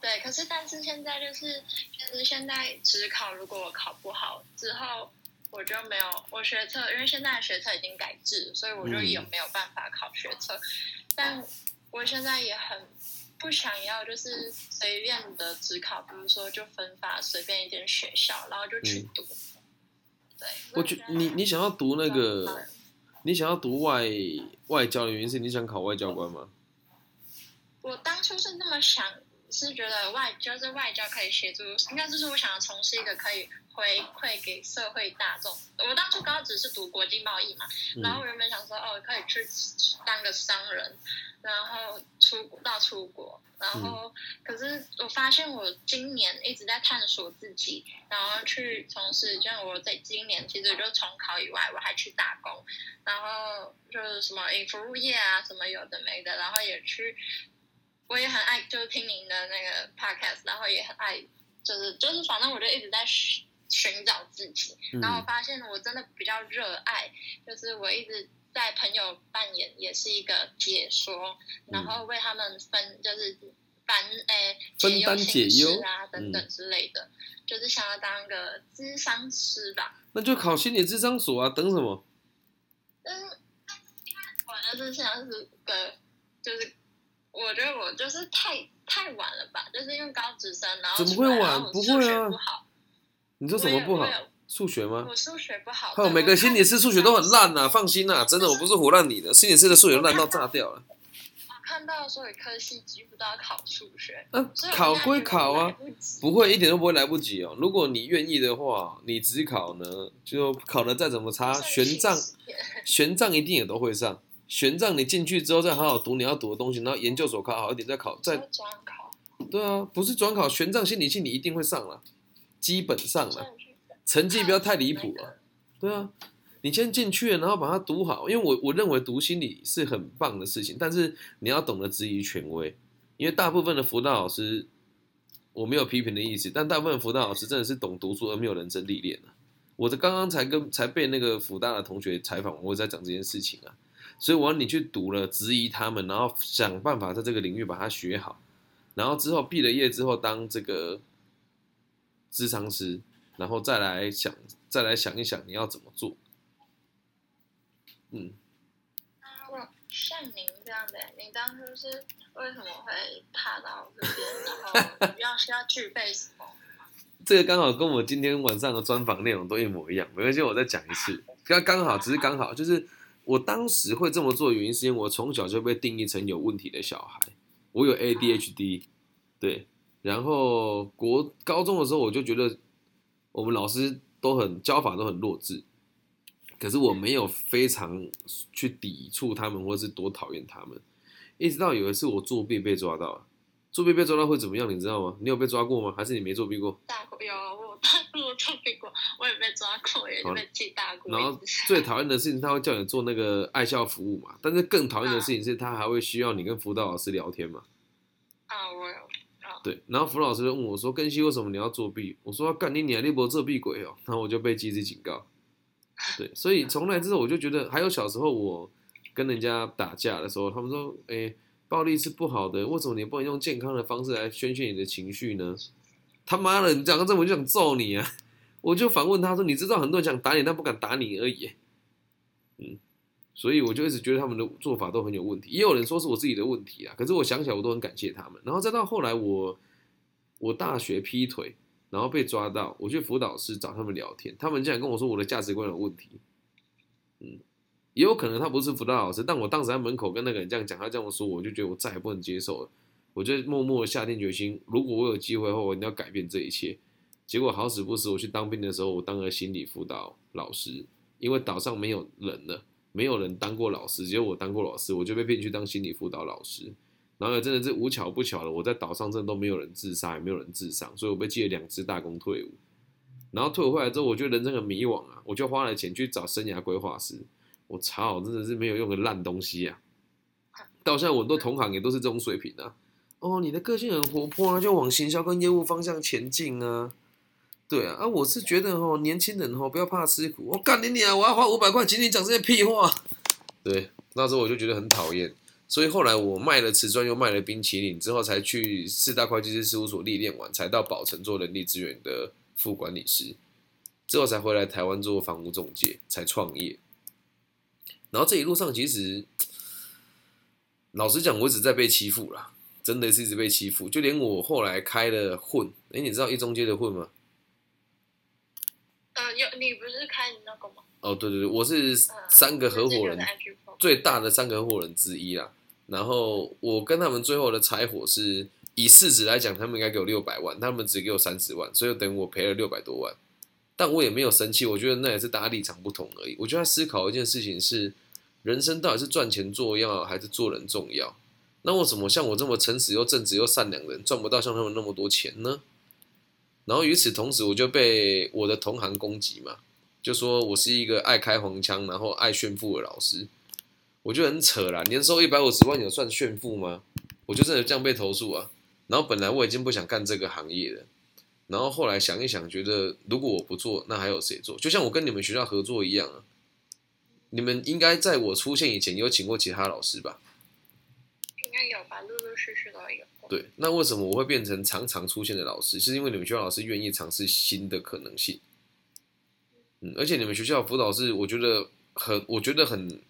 对，可是但是现在就是就是现在只考，如果我考不好之后，我就没有我学测，因为现在学测已经改制，所以我就嗯也没有办法考学测。但我现在也很不想要，就是随便的只考，比如说就分发随便一间学校，然后就去嗯。读。对，我觉你你想要读那个，嗯你想要读外外交的原因是你想考外交官吗？我当初是那么想，是觉得外就是外交可以协助，应该就是我想要从事一个可以回馈给社会大众。我当初高职是读国际贸易嘛，然后原本想说，哦，可以去当个商人，然后出到出国，然后、可是我发现我今年一直在探索自己，然后去从事，像我在今年其实就重考以外，我还去打工，然后就是什么以服务业啊，什么有的没的，然后也去，我也很爱就是听您的那个 podcast，然后也很爱，就是就是反正我就一直在寻寻找自己，然后我嗯发现我真的比较热爱，就是我一直在朋友扮演也是一个解说，然后为他们分就是烦诶分担解忧忧啊等等之类的，就是想要当个智商师吧。那就考心理智商所啊，等什么？但是我就是像是个就是。我觉得我就是太太晚了吧，就是因为高职生，然后怎么会晚出来然后我不数学会啊不好，你说什么不好数学吗？我数学不好。每个心理师数学都很烂呐、放心呐、真的，我不是胡烂你的，心理师的数学烂到炸掉了。我看到所有科系几乎都要考数学，那、所以我考归考啊，不会一点都不会来不及哦。如果你愿意的话，你只考呢，就考的再怎么差，玄奘 玄奘一定也都会上。玄奘你进去之后再好好读你要读的东西，然后研究所考好一点再考，再再转考，对啊，不是转考玄奘心理系你一定会上了，基本上了，了成绩不要太离谱啊。对啊，你先进去了，然后把它读好，因为我我认为读心理是很棒的事情，但是你要懂得质疑权威，因为大部分的辅导老师，我没有批评的意思，但大部分辅导老师真的是懂读书而没有人生历练啊。我这刚刚才跟才被那个辅大的同学采访，我在讲这件事情啊，所以我要你去读了，质疑他们，然后想办法在这个领域把它学好，然后之后毕了业之后当这个智商师，然后再来想，再来想一想你要怎么做。嗯，像您这样的，您当初是为什么会踏到这边，然后要需要具备什么？这个刚好跟我今天晚上的专访内容都一模一样，没关系，我再讲一次。刚刚好，只是刚好，就是我当时会这么做的原因，是因为我从小就被定义成有问题的小孩，我有 ADHD，对。然后国高中的时候，我就觉得我们老师都很教法都很弱智，可是我没有非常去抵触他们，或是多讨厌他们。一直到有一次我作弊被抓到了，作弊被抓到会怎么样？你知道吗？你有被抓过吗？还是你没作弊过？大过有我大过作弊过，我也被抓过，也被记大过然后。最讨厌的事情，他会叫你做那个爱校服务嘛。但是更讨厌的事情是，他还会需要你跟辅导老师聊天嘛。对，然后辅老师就问我说：“根西，为什么你要作弊？”我说：“干你娘，你不作弊鬼哦！”然后我就被记记警告。对，所以 从来之后我就觉得，还有小时候我跟人家打架的时候，他们说：“哎、暴力是不好的，为什么你不能用健康的方式来宣泄你的情绪呢？”他妈的，你讲到这我就想揍你啊！我就反问他说：“你知道很多人想打你，但不敢打你而已。”嗯，所以我就一直觉得他们的做法都很有问题。也有人说是我自己的问题啊，可是我想起来我都很感谢他们。然后再到后来我我大学劈腿，然后被抓到，我去辅导室找他们聊天，他们竟然跟我说我的价值观有问题。嗯，也有可能他不是辅导老师，但我当时在门口跟那个人这样讲，他这样说，我就觉得我再也不能接受了。我就默默下定决心，如果我有机会的话，我一定要改变这一切。结果好死不死，我去当兵的时候，我当了心理辅导老师，因为岛上没有人了，没有人当过老师，只有我当过老师，我就被骗去当心理辅导老师。然后真的是无巧不巧了，我在岛上真的都没有人自杀，也没有人自伤，所以我被记了两次大功退伍。然后退伍回来之后，我觉得人生很迷惘啊，我就花了钱去找生涯规划师。我操，真的是没有用的烂东西啊！到现在我很多同行也都是这种水平啊。哦，你的个性很活泼啊，就往行销跟业务方向前进啊。对啊，啊，我是觉得哦，年轻人哦，不要怕吃苦。我干你你啊，我要花五百块请你讲这些屁话。对，那时候我就觉得很讨厌，所以后来我卖了瓷砖，又卖了冰淇淋，之后才去四大会计师事务所历练完，才到宝城做人力资源的副管理师，之后才回来台湾做房屋中介，才创业。然后这一路上，其实老实讲，我一直在被欺负啦，真的是一直被欺负。就连我后来开了混，哎，你知道一中街的混吗？呃，有你不是开那个吗？哦，对对对，我是三个合伙人最大的三个合伙人之一啦。然后我跟他们最后的柴火是以市值来讲，他们应该给我六百万，他们只给我三十万，所以等于我赔了六百多万。但我也没有生气，我觉得那也是大家立场不同而已。我就在思考一件事情是。人生到底是赚钱重要还是做人重要？那为什么像我这么诚实又正直又善良的人赚不到像他们那么多钱呢？然后与此同时，我就被我的同行攻击嘛，就说我是一个爱开黄腔，然后爱炫富的老师，我就很扯啦。年收一百五十万有算炫富吗？我就真的这样被投诉啊。然后本来我已经不想干这个行业了，然后后来想一想，觉得如果我不做，那还有谁做？就像我跟你们学校合作一样啊。你们应该在我出现以前有请过其他老师吧？应该有吧，陆陆续续都有。对，那为什么我会变成常常出现的老师？是因为你们学校老师愿意尝试新的可能性。嗯，而且你们学校辅导是我觉得很，我觉得很，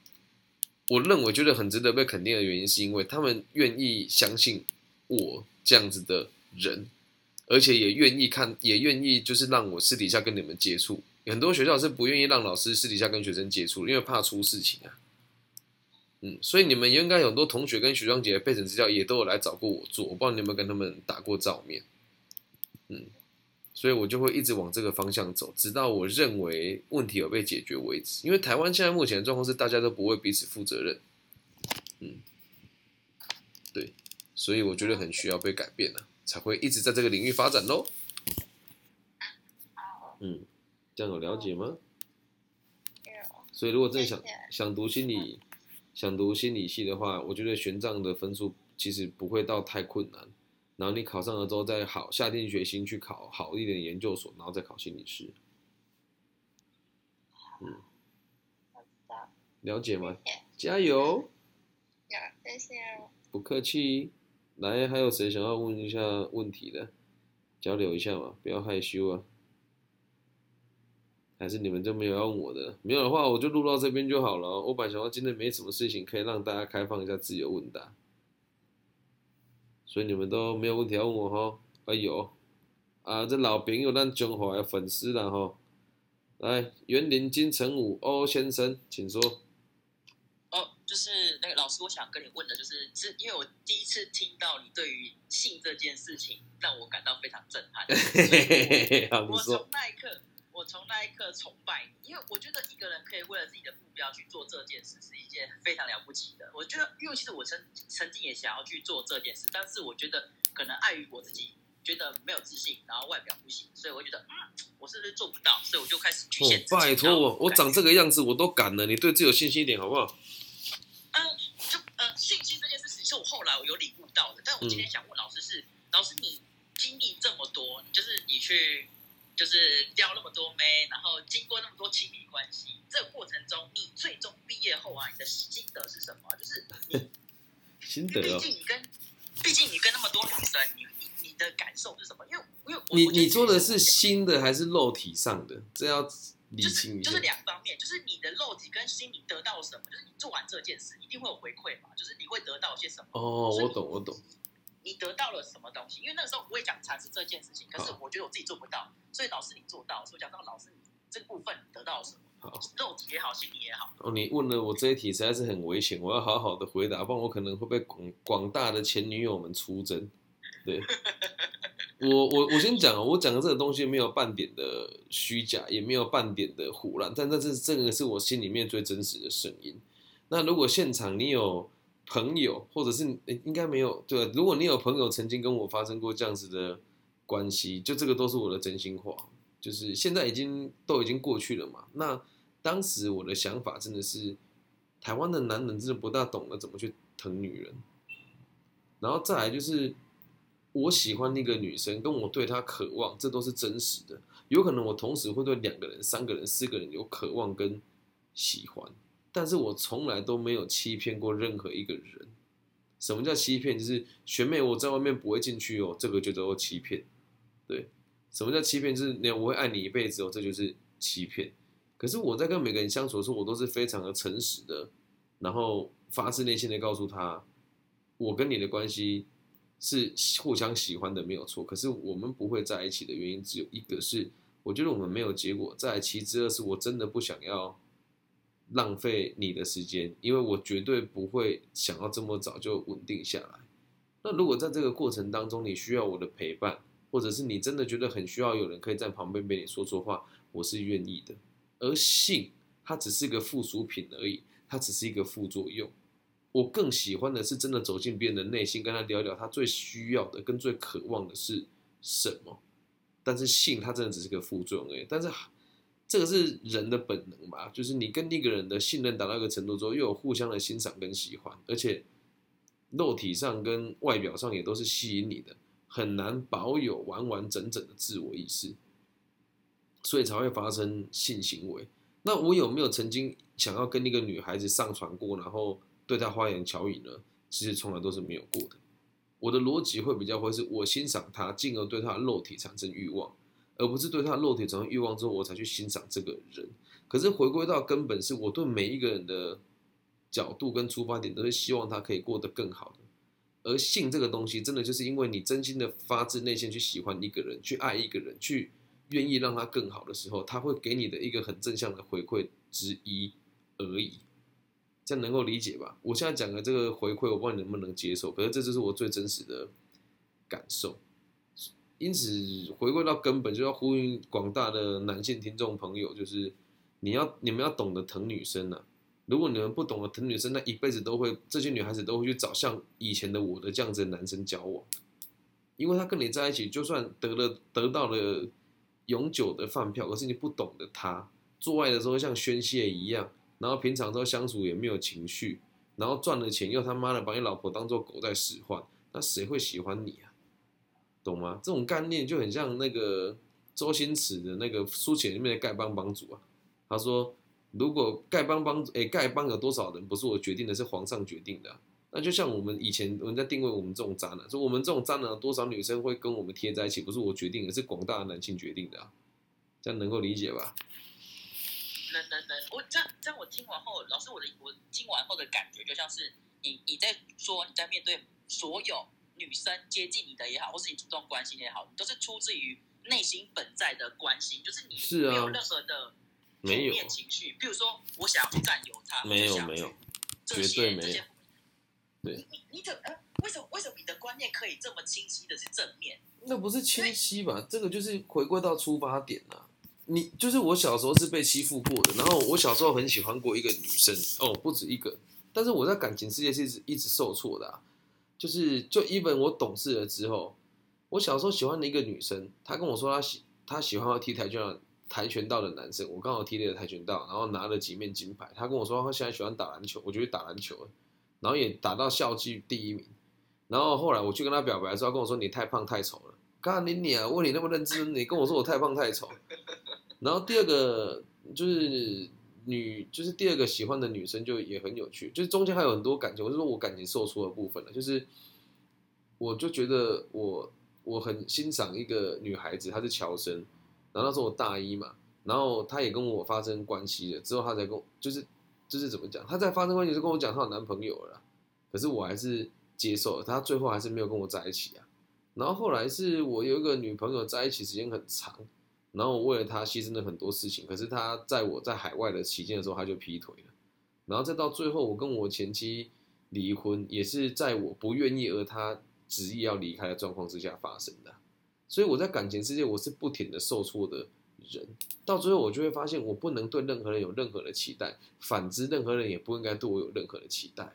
我认为觉得很值得被肯定的原因，是因为他们愿意相信我这样子的人，而且也愿意看，也愿意就是让我私底下跟你们接触。很多学校是不愿意让老师私底下跟学生接触，因为怕出事情啊。嗯，所以你们应该有很多同学跟学长姐备审资料也都有来找过我做，我不知道你有没有跟他们打过照面。嗯，所以我就会一直往这个方向走，直到我认为问题有被解决为止。因为台湾现在目前的状况是大家都不为彼此负责任。嗯，对，所以我觉得很需要被改变了，才会一直在这个领域发展喽。嗯。这样有了解吗？所以如果真的想想读心理，想读心理系的话，我觉得玄奘的分数其实不会到太困难。然后你考上了之后，再好下定决心去考好一点研究所，然后再考心理师。嗯，了解吗？加油！谢谢。不客气。来，还有谁想要问一下问题的？交流一下嘛，不要害羞啊。还是你们就没有要问我的？没有的话，我就录到这边就好了。我本想要今天没什么事情，可以让大家开放一下自由问答，所以你们都没有问题要问我哈。哎呦，啊，这老朋友，咱中华的粉丝了哈。来，园林金城武欧先生，请说。哦，就是那个老师，我想跟你问的，就是是因为我第一次听到你对于性这件事情，让我感到非常震撼。我从那一刻。我从那一刻崇拜你，因为我觉得一个人可以为了自己的目标去做这件事，是一件非常了不起的。我觉得，因为其实我曾曾经也想要去做这件事，但是我觉得可能碍于我自己觉得没有自信，然后外表不行，所以我觉得，嗯，我是不是做不到？所以我就开始局限。拜托我，我长这个样子我都敢了，你对自己有信心一点好不好？嗯，就呃，信心这件事情是我后来我有领悟到的。但我今天想问老师是，老师你经历这么多，就是你去。就是钓那么多妹，然后经过那么多亲密关系，这个过程中，你最终毕业后啊，你的心得是什么？就是你心得，毕竟你跟，毕竟你跟那么多女生，你你你的感受是什么？因为因为你你说的是心的还是肉体上的？这要理清一下。就是两方面，就是你的肉体跟心理得到什么？就是你做完这件事，一定会有回馈嘛？就是你会得到些什么？哦，我懂，我懂。你得到了什么东西？因为那个时候我也想尝试这件事情，可是我觉得我自己做不到。所以老师你做到，所以讲到老师你这个部分得到了什么？好，肉体也好，心理也好。哦，你问了我这一题实在是很危险，我要好好的回答，不然我可能会被广广大的前女友们出征。对，我我我先讲哦，我讲的这个东西没有半点的虚假，也没有半点的胡乱，但但是这个是我心里面最真实的声音。那如果现场你有朋友，或者是应该没有对，如果你有朋友曾经跟我发生过这样子的关系，就这个都是我的真心话，就是现在已经都已经过去了嘛。那当时我的想法真的是，台湾的男人真的不大懂得怎么去疼女人，然后再来就是我喜欢那个女生，跟我对她渴望，这都是真实的。有可能我同时会对两个人、三个人、四个人有渴望跟喜欢，但是我从来都没有欺骗过任何一个人。什么叫欺骗？就是学妹我在外面不会进去哦，这个就叫做欺骗。对，什么叫欺骗？就是你我会爱你一辈子哦，这就是欺骗。可是我在跟每个人相处的时候，我都是非常的诚实的，然后发自内心的告诉他，我跟你的关系是互相喜欢的，没有错。可是我们不会在一起的原因只有一个是，我觉得我们没有结果。再其之二是我真的不想要浪费你的时间，因为我绝对不会想要这么早就稳定下来。那如果在这个过程当中，你需要我的陪伴，或者是你真的觉得很需要有人可以在旁边陪你说说话，我是愿意的。而性，它只是个附属品而已，它只是一个副作用。我更喜欢的是真的走进别人的内心，跟他聊聊他最需要的跟最渴望的是什么。但是性，它真的只是个副作用而已。但是这个是人的本能吧？就是你跟那个人的信任达到一个程度之后，又有互相的欣赏跟喜欢，而且肉体上跟外表上也都是吸引你的，很难保有完完整整的自我意识。所以才会发生性行为。那我有没有曾经想要跟那个女孩子上床过，然后对她花言巧语呢？其实从来都是没有过的。我的逻辑会比较会是我欣赏她，进而对她的肉体产生欲望，而不是对他肉体产生欲望之后，我才去欣赏这个人。可是回归到根本，是我对每一个人的角度跟出发点，都是希望他可以过得更好的。而性这个东西，真的就是因为你真心的发自内心去喜欢一个人，去爱一个人，去。愿意让他更好的时候，他会给你的一个很正向的回馈之一而已，这样能够理解吧？我现在讲的这个回馈，我不知道你能不能接受，可是这就是我最真实的感受。因此，回归到根本，就要呼吁广大的男性听众朋友，就是你要你们要懂得疼女生啊！如果你们不懂得疼女生，那一辈子都会这些女孩子都会去找像以前的我的这样子的男生交往，因为他跟你在一起，就算得了得到了。永久的饭票，可是你不懂得他做爱的时候像宣泄一样，然后平常都相处也没有情绪，然后赚了钱又他妈的把你老婆当做狗在使唤，那谁会喜欢你啊？懂吗？这种概念就很像那个周星驰的那个书写里面的丐帮帮主啊。他说，如果丐帮帮哎丐帮有多少人不是我决定的，是皇上决定的。那就像我们以前人家定位我们这种渣男，说我们这种渣男多少女生会跟我们贴在一起，不是我决定的，是广大的男性决定的，这样能够理解吧？能能能，我这样这样我听完后，老师我的我听完后的感觉就像是你你在说你在面对所有女生接近你的也好，或是你主动关心也好，都是出自于内心本在的关心，就是你没有任何的负面情绪，比如说我想要去占有他，没有没有，绝对没有。你你你怎呃？为什么为什么你的观念可以这么清晰的是正面？那不是清晰吧？这个就是回归到出发点啊。你就是我小时候是被欺负过的，然后我小时候很喜欢过一个女生哦，不止一个。但是我在感情世界是一直一直受挫的，就是就一本我懂事了之后，我小时候喜欢的一个女生，她跟我说她喜她喜欢要踢跆拳道跆拳道的男生，我刚好踢了跆拳道，然后拿了几面金牌。她跟我说她现在喜欢打篮球，我就去打篮球了。然后也打到校际第一名，然后后来我去跟她表白的时候，跟我说你太胖太丑了。刚你你啊，问你那么认真，你跟我说我太胖太丑。然后第二个就是女，就是第二个喜欢的女生就也很有趣，就是中间还有很多感情，我是说我感情受挫的部分了。就是我就觉得我我很欣赏一个女孩子，她是乔生，然后那时候我大一嘛，然后她也跟我发生关系了，之后她才跟就是。就是怎么讲？她在发生关系就跟我讲她有男朋友了，可是我还是接受了。她最后还是没有跟我在一起啊。然后后来是我有一个女朋友在一起时间很长，然后我为了他牺牲了很多事情，可是他在我在海外的期间的时候他就劈腿了，然后再到最后我跟我前妻离婚，也是在我不愿意而他执意要离开的状况之下发生的。所以我在感情世界我是不停的受挫的人，到最后我就会发现我不能对任何人有任何的期待，反之任何人也不应该对我有任何的期待。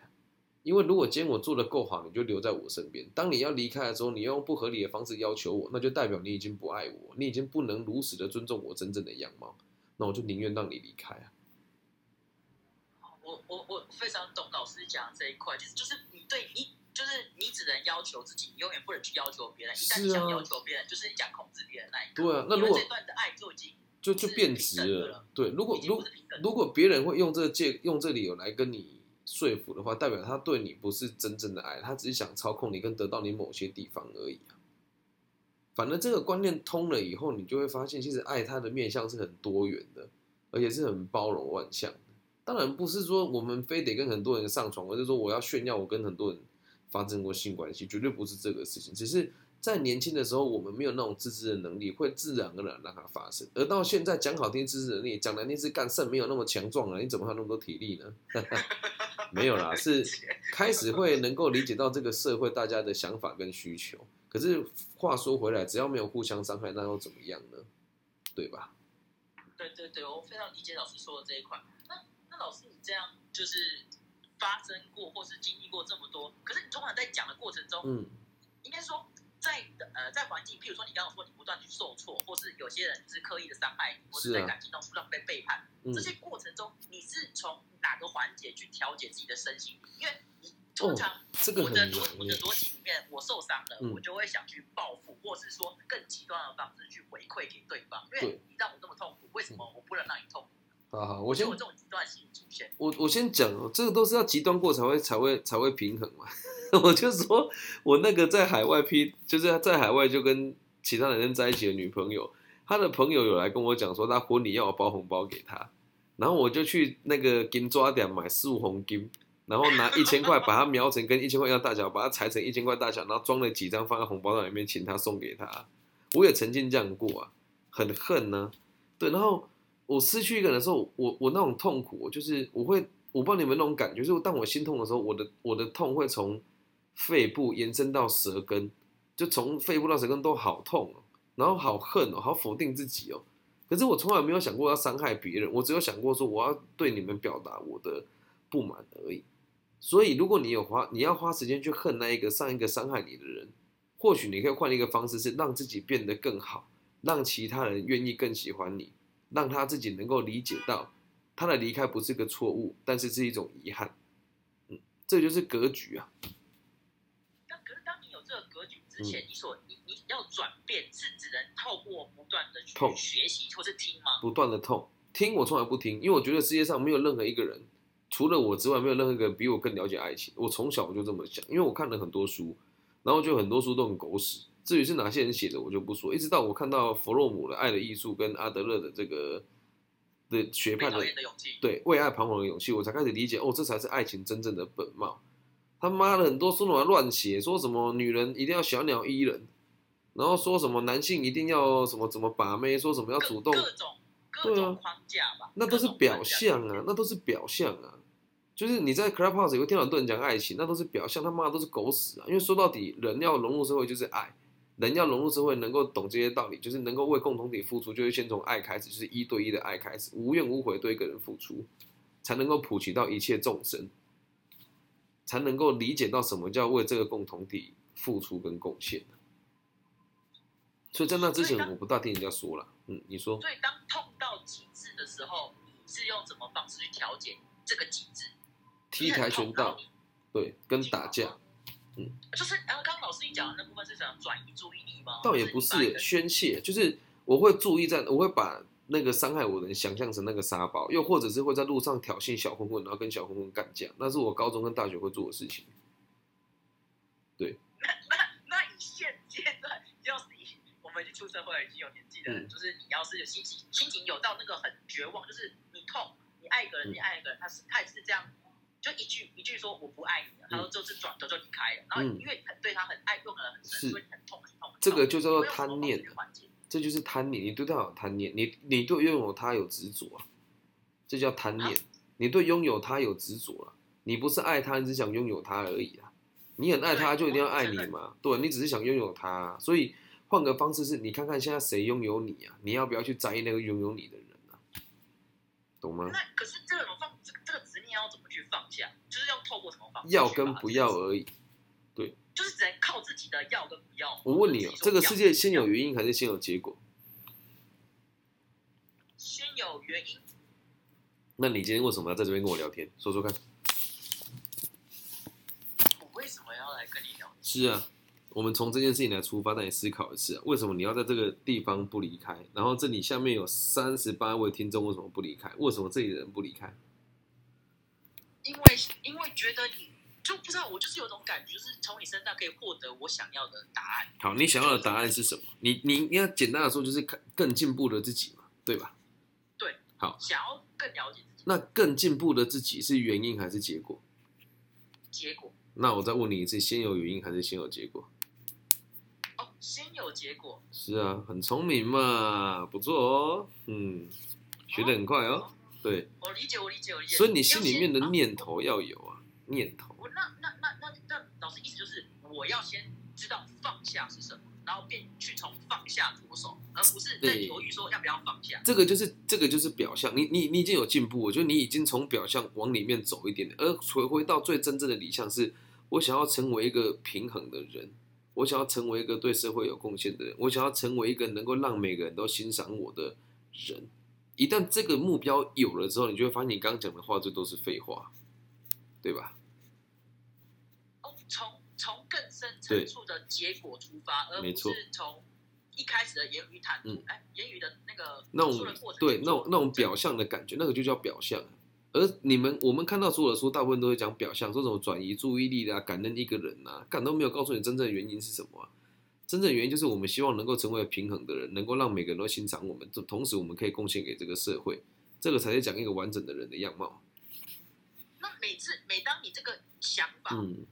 因为如果今天我做的够好，你就留在我身边。当你要离开的时候，你用不合理的方式要求我，那就代表你已经不爱我，你已经不能如实的尊重我真正的样貌。那我就宁愿让你离开啊。我我我非常懂老师讲的这一块，就是就是你对你就是你只能要求自己，你永远不能去要求别人。一旦你想要求别人，就是你想控制别人那一个。对啊，那如果这段的爱就已经就就变质了。对，如果如如果别人会用这个借用这理由来跟你说服的话，代表他对你不是真正的爱，他只是想操控你跟得到你某些地方而已啊。反正这个观念通了以后，你就会发现，其实爱它的面向是很多元的，而且是很包容万象的。当然不是说我们非得跟很多人上床，而是说我要炫耀我跟很多人发生过性关系，绝对不是这个事情。只是在年轻的时候，我们没有那种自制的能力，会自然而然让它发生。而到现在讲好听自制能力，讲难听是干肾没有那么强壮了，你怎么还那么多体力呢？没有啦，是开始会能够理解到这个社会大家的想法跟需求。可是话说回来，只要没有互相伤害，那又怎么样呢？对吧？对对对，我非常理解老师说的这一块。那那老师，你这样就是发生过或是经历过这么多，可是你通常在讲的过程中，嗯，应该说在呃在环境，譬如说你刚刚说你不断去受挫，或是有些人是刻意的伤害你，或是在感情中不断被背叛，嗯这些过程中你是从环节去调节自己的身心？因为你通常、哦这个我的我的逻辑里面，我受伤了，嗯我就会想去报复，或是说更极端的方式去回馈给对方，因对为你让我这么痛苦，为什么我不能让你痛苦？好好，我先就有这种极端心理出现。我我先讲哦，这个都是要极端过才会才会才会平衡嘛。我就说我那个在海外批，就是在海外就跟其他男人在一起的女朋友，她的朋友有来跟我讲说，她婚礼要我包红包给她，然后我就去那个金抓点买四五红金，然后拿 一千块把它描成跟一千块一样大小，把它裁成一千块大小，然后装了几张放在红包袋里面，请他送给他。我也曾经这样过啊，很恨呢、对，然后我失去一个人的时候，我我那种痛苦，我就是我会，我不知道你们那种感觉，就是当我心痛的时候，我的我的痛会从肺部延伸到舌根，就从肺部到舌根都好痛哦，然后好恨哦，好否定自己哦。可是我从来没有想过要伤害别人，我只有想过说我要对你们表达我的不满而已。所以，如果你有花，你要花时间去恨那一个上一个伤害你的人，或许你可以换一个方式，是让自己变得更好，让其他人愿意更喜欢你，让他自己能够理解到他的离开不是个错误，但是是一种遗憾。嗯，这就是格局啊。但可是当你有这个格局之前，嗯你所要转变，是只能透过不断的去学习或是听吗？不断的痛。听我从来不听，因为我觉得世界上没有任何一个人，除了我之外，没有任何一个人比我更了解爱情。我从小我就这么想，因为我看了很多书，然后就很多书都很狗屎。至于是哪些人写的，我就不说。一直到我看到弗洛姆的《爱的艺术》跟阿德勒的这个的学派的。对为爱彷徨的勇气，我才开始理解哦，这才是爱情真正的本貌。他妈的，很多书都乱写，说什么女人一定要小鸟依人，然后说什么男性一定要什么怎么把妹，说什么要主动，各种各种框架吧，那都是表象啊，那都是表象啊。就是你在 Clubhouse 有听到很多人讲爱情，那都是表象，他妈的都是狗屎啊！因为说到底，人要融入社会就是爱，人要融入社会，能够懂这些道理，就是能够为共同体付出，就是先从爱开始，就是一对一的爱开始，无怨无悔对一个人付出，才能够普及到一切众生，才能够理解到什么叫为这个共同体付出跟贡献。所以在那之前，我不大听人家说了，嗯，你说。所以当痛到极致的时候，你是用什么方式去调节这个极致？踢跆拳道，对，跟打架，嗯就是然后刚刚老师你讲的那部分是想转移注意力吗？倒也不是宣泄，就是我会注意在，我会把那个伤害我的人想象成那个沙包，又或者是会在路上挑衅小混混，然后跟小混混干架，那是我高中跟大学会做的事情。那那那以现阶段，要是以我们已经出社会已经有年纪的人，嗯就是你要是有心情心情有到那个很绝望，就是你痛，你爱一个人，嗯你爱一个人，他是他也是这样，就一句一句说我不爱你了，他说就是转头就离开了，然后嗯因为很对他很爱，用的人很深，是所以很痛很痛。这个就叫做贪念这就是贪念，你对他有贪念，你你对拥有他有执着啊，这叫贪念。你对拥有他有执着啊，你不是爱他，你只想拥有他而已啊。你很爱他，就一定要爱你嘛？对，你只是想拥有他，所以换个方式是，你看看现在谁拥有你啊？你要不要去在意那个拥有你的人啊？懂吗？那可是这种放这个这个执念要怎么去放下？就是要透过什么方式？要跟不要而已。对，就是只能靠自己的要跟不要。我问你哦，这个世界先有原因还是先有结果？先有原因。那你今天为什么要在这边跟我聊天？说说看。我为什么要来跟你聊天？是啊，我们从这件事情来出发，让你思考一次：为什么你要在这个地方不离开？然后这里下面有三十八位听众，为什么不离开？为什么这里的人不离开？因为因为觉得你就不知道，我就是有种感觉，就是从你身上可以获得我想要的答案。好，你想要的答案是什么？你你应该简单的说，就是看更进步的自己嘛，对吧？对。好，想要更了解自己。那更进步的自己是原因还是结果？结果。那我再问你一次，先有原因还是先有结果？哦，先有结果。是啊，很聪明嘛，不错哦，嗯，学得很快哦。对。我理解，我理解，我理解。所以你心里面的念头要有啊，念头。我那那那那那老师意思就是，我要先知道放下是什么。然后便去从放下着手，而不是在犹豫说要不要放下。这个就是这个就是表象，你你你已经有进步，我觉得你已经从表象往里面走一点点，而回回到最真正的理想是，我想要成为一个平衡的人，我想要成为一个对社会有贡献的人，我想要成为一个能够让每个人都欣赏我的人。一旦这个目标有了之后，你就会发现你刚刚讲的话这都是废话，对吧？哦，从。从更深层次的结果出发，而不是从一开始的言语谈吐，哎，言语的那个那种对那种那种表象的感觉，那个就叫表象。而你们我们看到所有的书，大部分都会讲表象，这种转移注意力的、感恩一个人呐，感都没有告诉你真正的原因是什么。真正原因就是我们希望能够成为平衡的人，能够让每个人都欣赏我们，同时我们可以贡献给这个社会，这个才是讲一个完整的人的样貌。那每次每当你这个想法，嗯。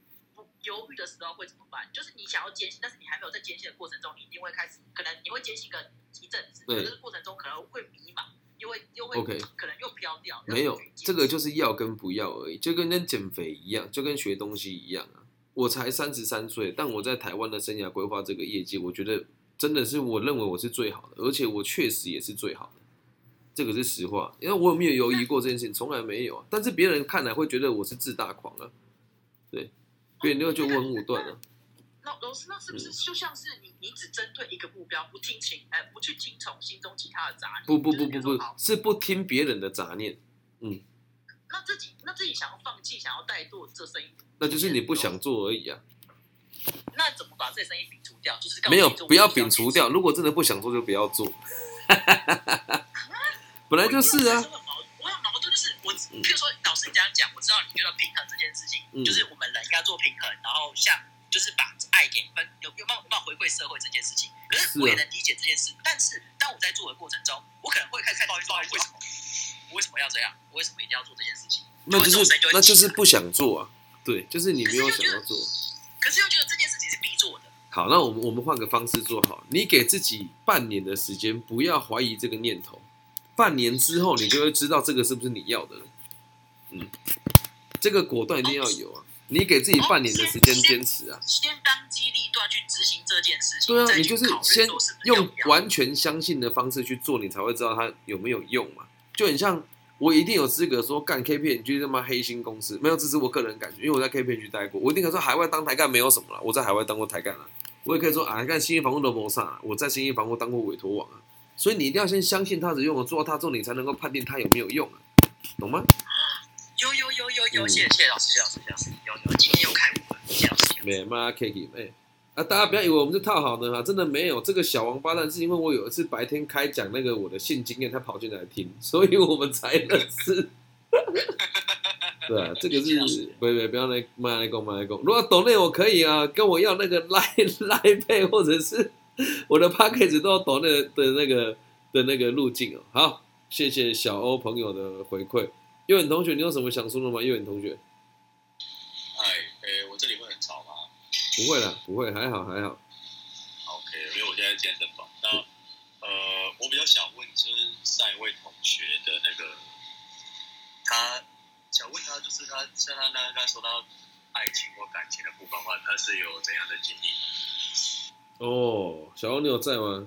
犹豫的时候会怎么办？就是你想要坚信，但是你还没有在坚信的过程中，你一定会开始，可能你会坚信个一阵子，可是过程中可能会迷茫，又会又会可能又飘掉。没有，这个就是要跟不要而已，就跟跟减肥一样，就跟学东西一样啊。我才三十三岁，但我在台湾的生涯规划这个业绩，我觉得真的是我认为我是最好的，而且我确实也是最好的，这个是实话。因为我有没有犹豫过这件事情，从来没有啊。但是别人看来会觉得我是自大狂啊，对。别人就问武断了。那老师，那是不是就像是你，你只针对一个目标，不听情，哎，不去听从心中其他的杂念？不不不不不，是不听别人的杂念。嗯。那自己，那自己想要放弃，想要怠惰这生意，那就是你不想做而已啊。那怎么把这生意摒除掉？就是没有，不要摒除掉。如果真的不想做，就不要做。本来就是啊。我譬如说，老师你这样讲，我知道你觉得平衡这件事情，就是我们人应该做平衡，然后像就是把爱给分，有有办法回馈社会这件事情。可是我也能理解这件事，但是当我在做的过程中，我可能会开始抱怨说，为什么我为什么要这样？我为什么一定要做这件事情？那就是那就是不想做啊，对，就是你没有想要做。可是又觉得这件事情是必做的。好，那我们我们换个方式做好，你给自己半年的时间，不要怀疑这个念头。半年之后，你就会知道这个是不是你要的了。嗯，这个果断一定要有啊！你给自己半年的时间坚持啊！先当机立断去执行这件事情。对啊，你就是先用完全相信的方式去做，你才会知道它有没有用嘛。就很像我一定有资格说干 K P N G 他妈黑心公司，没有，这是我个人感觉，因为我在 K P N G 待过，我一定可以说海外当台干没有什么了。我在海外当过台干啊，我也可以说啊，干新业房屋都没啥，我在新业房屋当过委托网啊。所以你一定要先相信它的用，我做到它之后，你才能够判定它有没有用啊，懂吗？有有有有有，谢谢老师，谢谢老师，谢谢老师，有有，今天又开悟了，谢谢老师。没妈 K K 哎，啊，大家不要以为我们是套好的哈，真的没有。这个小王八蛋是因为我有一次白天开讲那个我的性经验，他跑进来听，所以我们才认识。对啊，这个是不不不要来骂来攻骂来攻，如果懂那我可以啊，跟我要那个赖赖配或者是。我的 p a c k a g e 都要懂那的那个的那个路径哦。好，谢谢小欧朋友的回馈。佑远同学，你有什么想说的吗？佑远同学，哎，诶，我这里会很吵吗？不会啦，不会，还好还好。OK，因为我现在健身房。那呃，我比较想问，就是上一位同学的那个，他想问他，就是他像他刚刚说到爱情或感情的部分的话，他是有怎样的经历？哦，小欧你有在吗？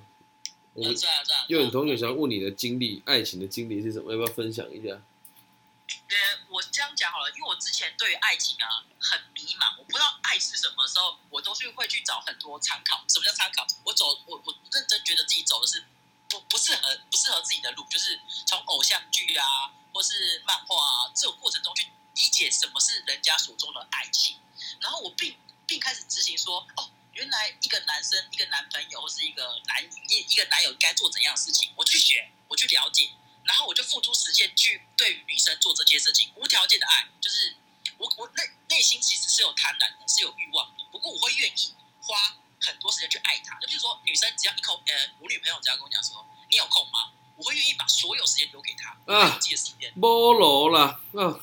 我们这样这样。佑远同学想要问你的经历，爱情的经历是什么？要不要分享一下？呃，我这样讲好了，因为我之前对于爱情啊很迷茫，我不知道爱是什么时候，我都是会去找很多参考。什么叫参考？我走，我我认真觉得自己走的是不不适合不适合自己的路，就是从偶像剧啊，或是漫画啊这种过程中去理解什么是人家所中的爱情，然后我并并开始执行说，哦，原来一个男生、一个男朋友或是一个男一一个男友该做怎样的事情，我去学，我去了解。然后我就付出时间去对于女生做这些事情，无条件的爱，就是我我内内心其实是有贪婪的，是有欲望的，不过我会愿意花很多时间去爱她。就比如说女生只要一口，呃，我女朋友只要跟我讲说你有空吗？我会愿意把所有时间留给她，啊我自己的时间。菠萝啦，啊，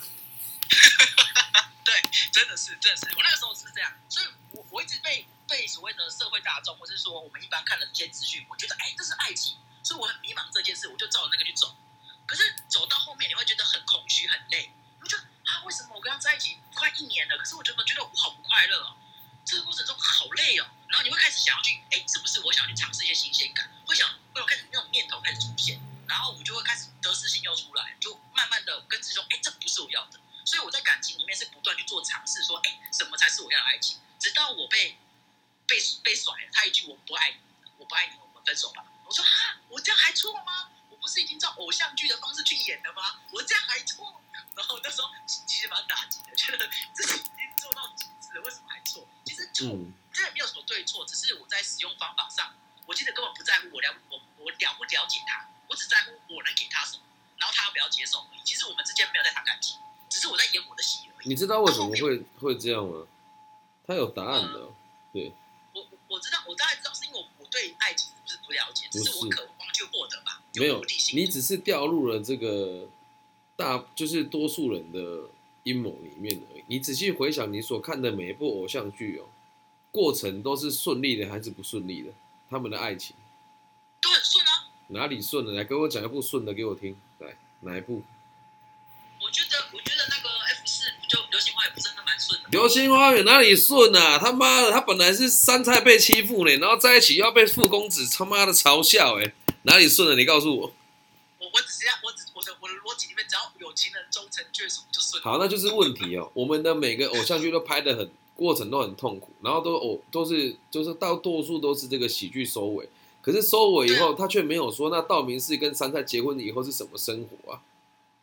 对，真的是，真的是，我那个时候是这样，所以我我一直被被所谓的社会大众，或是说我们一般看的这些资讯，我觉得哎，这是爱情，所以我很迷茫这件事，我就照着那个去走。可是走到后面，你会觉得很空虚、很累，你就啊，为什么我跟他在一起快一年了，可是我觉得觉得我好不快乐哦？这个过程中好累哦，然后你会开始想要去，哎，是不是我想要去尝试一些新鲜感？会想，会有开始那种念头开始出现，然后我就会开始得失心又出来，就慢慢的跟自己说，哎，这不是我要的。所以我在感情里面是不断去做尝试，说，哎，什么才是我要的爱情？直到我被被被甩了，他一句我不爱你，我不爱你，我们分手吧。我说哈，我这样还错吗？是已经照偶像剧的方式去演了吗？我这样还错？然后那时候其实蛮打击的，觉得自己已经做到极致了，为什么还错？其实错嗯，这也没有什么对错，只是我在使用方法上，我记得根本不在乎我了我我了不了解他，我只在乎我能给他什么，然后他要不要接受而已。其实我们之间没有在谈感情，只是我在演我的戏而已。你知道为什么会会这样吗？他有答案的哦，对，我我我知道，我大概知道，是因为我我对爱情不是不了解，只是我渴望去获得吧，没有。你只是掉入了这个大就是多数人的阴谋里面而已。你仔细回想你所看的每一部偶像剧哦，过程都是顺利的还是不顺利的？他们的爱情都很顺啊。哪里顺了？来跟我讲一部顺的给我听。来，哪一部？我觉得我觉得那个 F 四就流星花园真的蛮顺的。流星花园哪里顺啊？他妈的，他本来是杉菜被欺负呢，然后在一起要被傅公子他妈的嘲笑，哎，哪里顺了？你告诉我。我我只是要我只我的我的逻辑里面，只要有情人终成眷属就顺。好，那就是问题哦。我们的每个偶像剧都拍的很，过程都很痛苦，然后都偶都是就是到多数都是这个喜剧收尾。可是收尾以后，他却没有说那道明寺跟杉菜结婚以后是什么生活啊？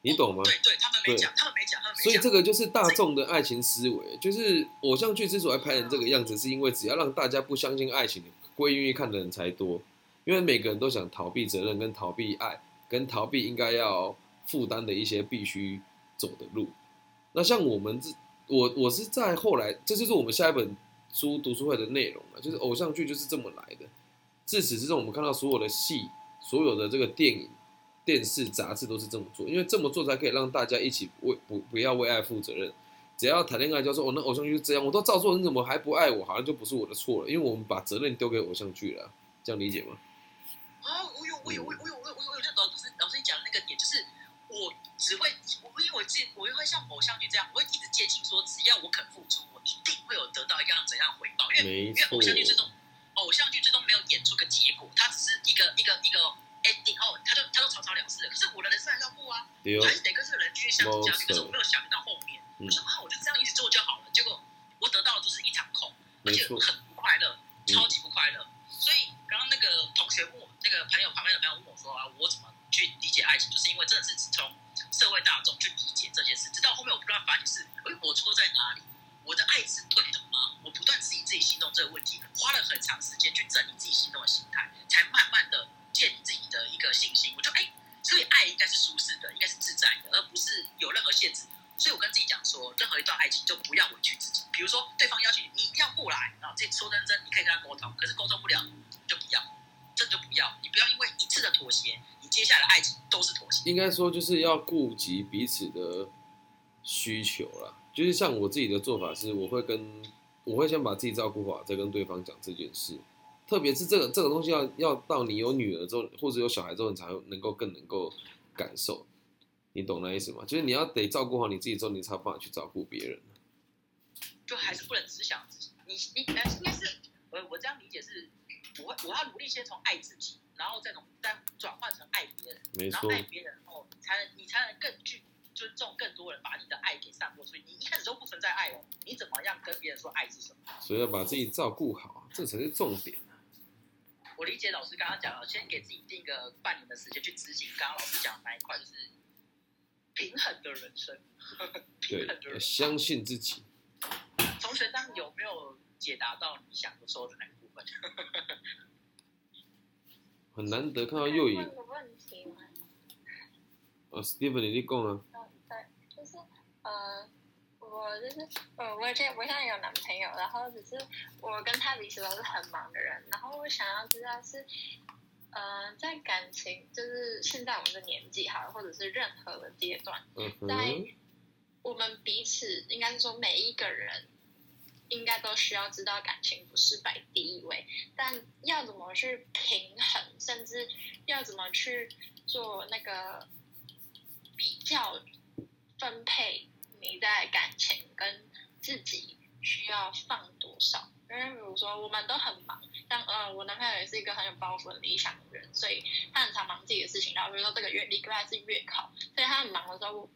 你懂吗？对对，他们没讲，他们没讲，他们没讲。所以这个就是大众的爱情思维，就是偶像剧之所以拍成这个样子，是因为只要让大家不相信爱情，会愿意看的人才多。因为每个人都想逃避责任，跟逃避爱，跟逃避应该要负担的一些必须走的路。那像我们这，我我是在后来，这就是我们下一本书读书会的内容了，就是偶像剧就是这么来的。自始至终，我们看到所有的戏，所有的这个电影、电视、杂志都是这么做，因为这么做才可以让大家一起为不不要为爱负责任。只要谈恋爱就说哦，那偶像剧是这样，我都照做，你怎么还不爱我？好像就不是我的错了，因为我们把责任丢给偶像剧了，这样理解吗？啊，我有我有我有我有我有我有，就老师老师你讲的那个点，就是我只会我因为我自己我又会像偶像剧这样，我会一直接近说，只要我肯付出，我一定会有得到一样怎样回报，因为因为偶像剧最，终偶像剧最终没有演出个结果，它只是一个一个一个 ending 哦，他就他就草草了事了。可是我的人生还是要过啊，哦我还是得跟这个人继续相处下去。可是我没有想到后面，嗯我说啊，我就这样一直做就好了。结果我得到的就是一场空，而且很不快乐，嗯超级不快乐。所以刚刚那个同学问我，那个朋友旁边的朋友问我说啊，我怎么去理解爱情？就是因为真的是从社会大众去理解这件事，直到后面我不断反省是，哎，我错在哪里？我的爱是对的吗？我不断质疑自己心中这个问题，花了很长时间去整理自己心中的心态，才慢慢的建立自己的一个信心。我就哎，所以爱应该是舒适的，应该是自在的，而不是有任何限制。所以我跟自己讲说，任何一段爱情就不要委屈自己。比如说对方要求你，你一定要过来，然后这说认真，你可以跟他沟通，可是沟通不了，就不要，这就不要。你不要因为一次的妥协，你接下来的爱情都是妥协。应该说就是要顾及彼此的需求啦。就是像我自己的做法是，我会跟我会先把自己照顾好，再跟对方讲这件事。特特别是这个这个东西要要到你有女儿之后，或者有小孩之后，你才能够更能够感受。你懂那意思吗？就是你要得照顾好你自己之后，你才有办法去照顾别人。就还是不能只想自己。你你呃，应该是我我这样理解是，我我要努力先从爱自己，然后再从再转换成爱别人，没错然后，爱别人后，才能你才能更具尊重更多人，把你的爱给散播出去。你一开始都不存在爱哦，你怎么样跟别人说爱是什么？所以要把自己照顾好，这才是重点。我理解老师刚刚讲了，先给自己定个半年的时间去执行刚刚老师讲的那一块，就是平衡的人生，平衡的，人生。相信自己。同学，当有没有解答到你想说的那个分？很难得看到右影问个问题吗？啊，Steven，你讲啊，嗯，对，就是呃，我就是呃，我现我现在有男朋友，然后只是我跟他彼此都是很忙的人，然后我想要知道是，呃，在感情就是现在我们的年纪哈，或者是任何的阶段，在，我们彼此应该是说每一个人。应该都需要知道感情不是摆第一位，但要怎么去平衡，甚至要怎么去做那个比较分配你在感情跟自己需要放多少。因为比如说我们都很忙，像呃我男朋友也是一个很有抱负、理想的人，所以他很常忙自己的事情。然后比如说这个月礼拜是月考，所以他很忙的时候，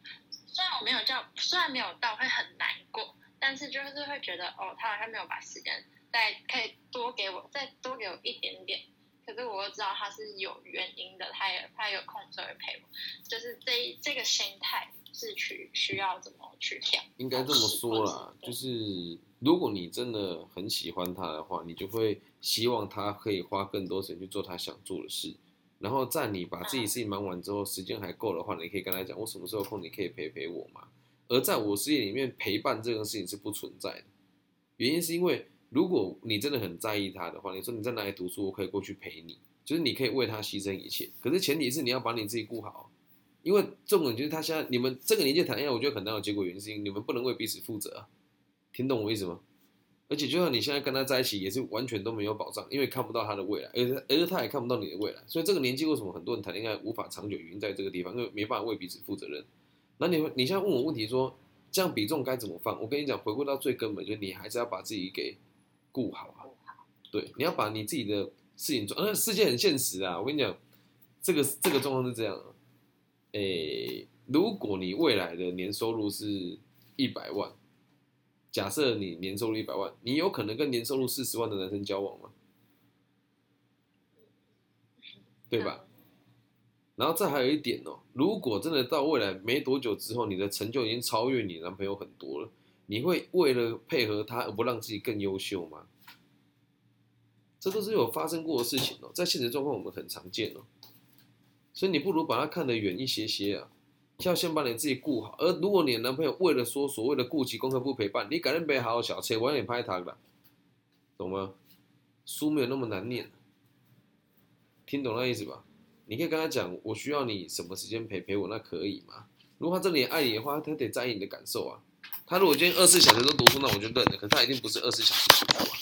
虽然我没有叫，虽然没有到会很难过，但是就是会觉得哦，他好像没有把时间再可以多给我，再多给我一点点。可是我又知道他是有原因的，他也他有空所以会陪我，就是这这个心态是去需要怎么去调。应该这么说啦，就是如果你真的很喜欢他的话，你就会希望他可以花更多时间去做他想做的事。然后在你把自己事情忙完之后，时间还够的话，你可以跟他讲，我什么时候空，你可以陪陪我嘛。而在我世界里面，陪伴这个事情是不存在的。原因是因为，如果你真的很在意他的话，你说你在哪里读书，我可以过去陪你，就是你可以为他牺牲一切。可是前提是你要把你自己顾好，因为重点就是他现在你们这个年纪谈恋爱，我觉得很难有结果，原因是因为你们不能为彼此负责。听懂我意思吗？而且就算你现在跟他在一起，也是完全都没有保障，因为看不到他的未来，而且而且他也看不到你的未来。所以这个年纪为什么很多人谈恋爱无法长久，原因在这个地方，因为没办法为彼此负责任。那你你现在问我问题说，这样比重该怎么放？我跟你讲，回归到最根本，就是你还是要把自己给顾好啊。对，你要把你自己的事情做。呃，世界很现实啊，我跟你讲，这个这个状况是这样啊。诶，如果你未来的年收入是一百万，假设你年收入一百万，你有可能跟年收入四十万的男生交往吗？对吧？然后再还有一点哦，如果真的到未来没多久之后，你的成就已经超越你男朋友很多了，你会为了配合他而不让自己更优秀吗？这都是有发生过的事情哦，在现实状况我们很常见哦，所以你不如把它看得远一些些啊，要先把你自己顾好。而如果你的男朋友为了说所谓的顾及功课不陪伴，你赶紧别好好小车，晚点拍他了，懂吗？书没有那么难念，听懂那意思吧？你可以跟他讲，我需要你什么时间陪陪我，那可以吗？如果他真的爱你的话，他得在意你的感受啊。他如果今天二十四小时都读书，那我就认了。可是他一定不是二十四小时读书啊，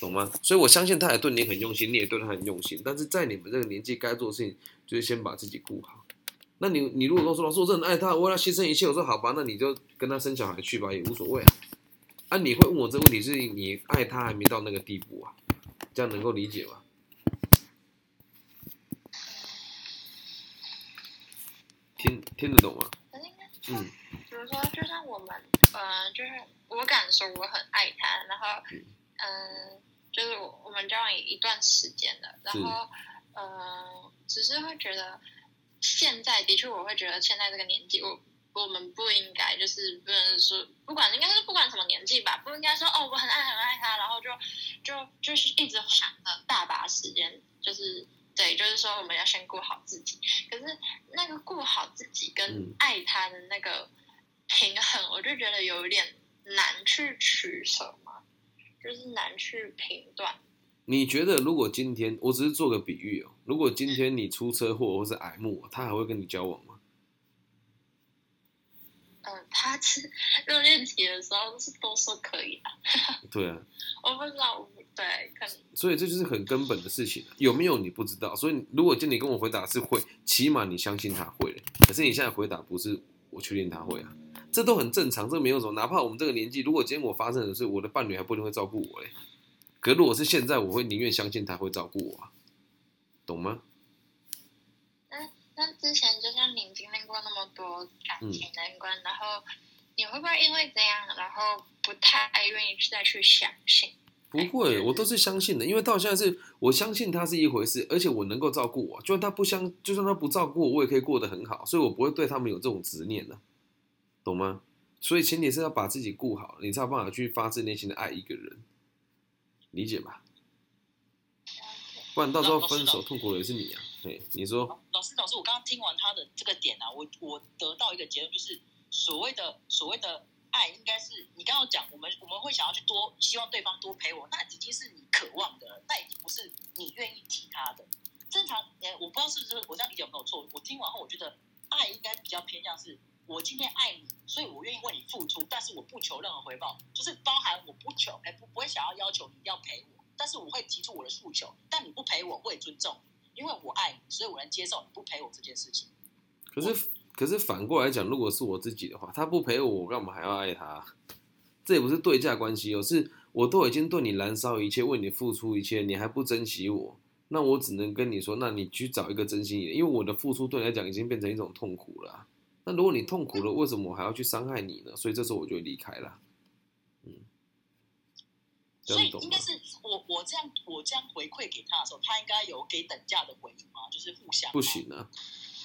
懂吗？所以我相信他也对你很用心，你也对他很用心。但是在你们这个年纪，该做的事情就是先把自己顾好。那你你如果跟我说老师，我真的爱他，我为他牺牲一切，我说好吧，那你就跟他生小孩去吧，也无所谓啊。啊，你会问我这个问题，是你爱他还没到那个地步啊，这样能够理解吗？听听得懂吗？嗯，比如说，就像我们，呃，就是我敢说我很爱他，然后，嗯、就是我我们交往一段时间了，然后，嗯、只是会觉得现在的确，我会觉得现在这个年纪，我我们不应该就是不能说，不管应该是不管什么年纪吧，不应该说哦，我很爱很爱他，然后就就就是一直想着大把时间，就是对，就是说我们要先顾好自己。可是那个顾好自己跟嗯爱他的那个平衡，我就觉得有一点难去取舍嘛，就是难去评断。你觉得如果今天我只是做个比喻哦，如果今天你出车祸或是癌末，他还会跟你交往吗？呃，他是热恋期的时候是都说可以的，对啊，我不知道，对，可能所以这就是很根本的事情，有没有你不知道。所以如果今天你跟我回答是会，起码你相信他会了。可是你现在回答不是，我确定他会啊，这都很正常，这没有什么。哪怕我们这个年纪，如果今天我发生的是我的伴侣还不一定会照顾我嘞，可如果是现在，我会宁愿相信他会照顾我啊，懂吗？那那之前就像你过那么多感情难关，然后你会不会因为这样，然后不太愿意再去相信？不会，我都是相信的，因为到现在是我相信他是一回事，而且我能够照顾我，就算他不相，就算他不照顾我，我也可以过得很好，所以我不会对他们有这种执念的，懂吗？所以前提是要把自己顾好，你才有办法去发自内心的爱一个人，理解吧？不然到时候分手痛苦的也是你啊！你说老师，老师，我刚刚听完他的这个点啊，我我得到一个结论，就是所谓的所谓的爱，应该是你刚刚讲，我们我们会想要去多希望对方多陪我，那已经是你渴望的了，那已经不是你愿意提他的。正常，呃，我不知道是不是我这样理解有没有错。我听完后，我觉得爱应该比较偏向是，我今天爱你，所以我愿意为你付出，但是我不求任何回报，就是包含我不求，哎，不不会想要要求你一定要陪我。但是我会提出我的诉求，但你不陪我，我也尊重，因为我爱你，所以我能接受你不陪我这件事情。可是可是反过来讲，如果是我自己的话，他不陪我，我干嘛还要爱他？这也不是对价关系哦，是我都已经对你燃烧一切，为你付出一切，你还不珍惜我，那我只能跟你说，那你去找一个真心一点，因为我的付出对你来讲已经变成一种痛苦了啊。那如果你痛苦了，为什么我还要去伤害你呢？所以这时候我就离开了。这所以？应该是我我这样我这样回馈给他的时候，他应该有给等价的回应吗？就是互相不行啊，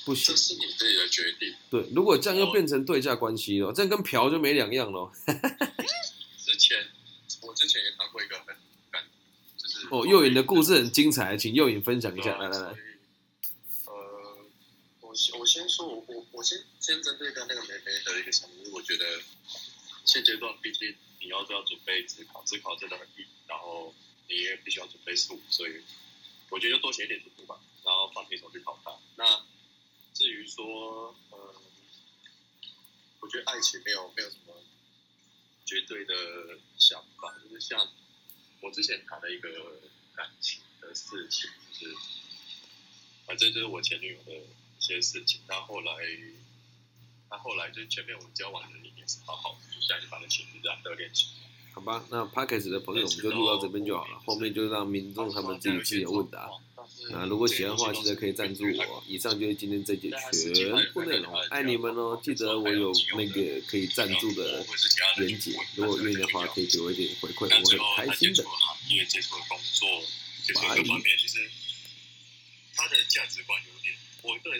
不行这。是你自己的决定。对，如果这样又变成对价关系了，这样跟嫖就没两样了。之前我之前也谈过一个很感，就是哦，幼影的故事很精彩，请幼影分享一下。来来来呃，我先我先说，我我我先先针对刚那个梅梅的一个想法，因为我觉得现阶段毕竟你要都要准备自考，自考真的很硬，然后你也必须要准备数，所以我觉得就多写一点题目吧，然后放平手去考它。那至于说，呃，我觉得爱情没有没有什么绝对的想法，就是像我之前谈的一个感情的事情，就是反正就是我前女友的一些事情。她后来，她后来就是前面我们交往的一年是好好的，就现在就把那情绪这样热恋起来。好吧，那 p a c k a g e 的朋友我们就录到这边就好了，后面就让民众他们自己自己问答。那如果喜欢的话，记得可以赞助我。以上就是今天这节全部内容，爱你们哦！记得我有那个可以赞助的连结，如果愿意的话，可以给我一点回馈，我很开心的触。了行业，接触了工作，接触了各方面，其实他的价值观有点，我个人是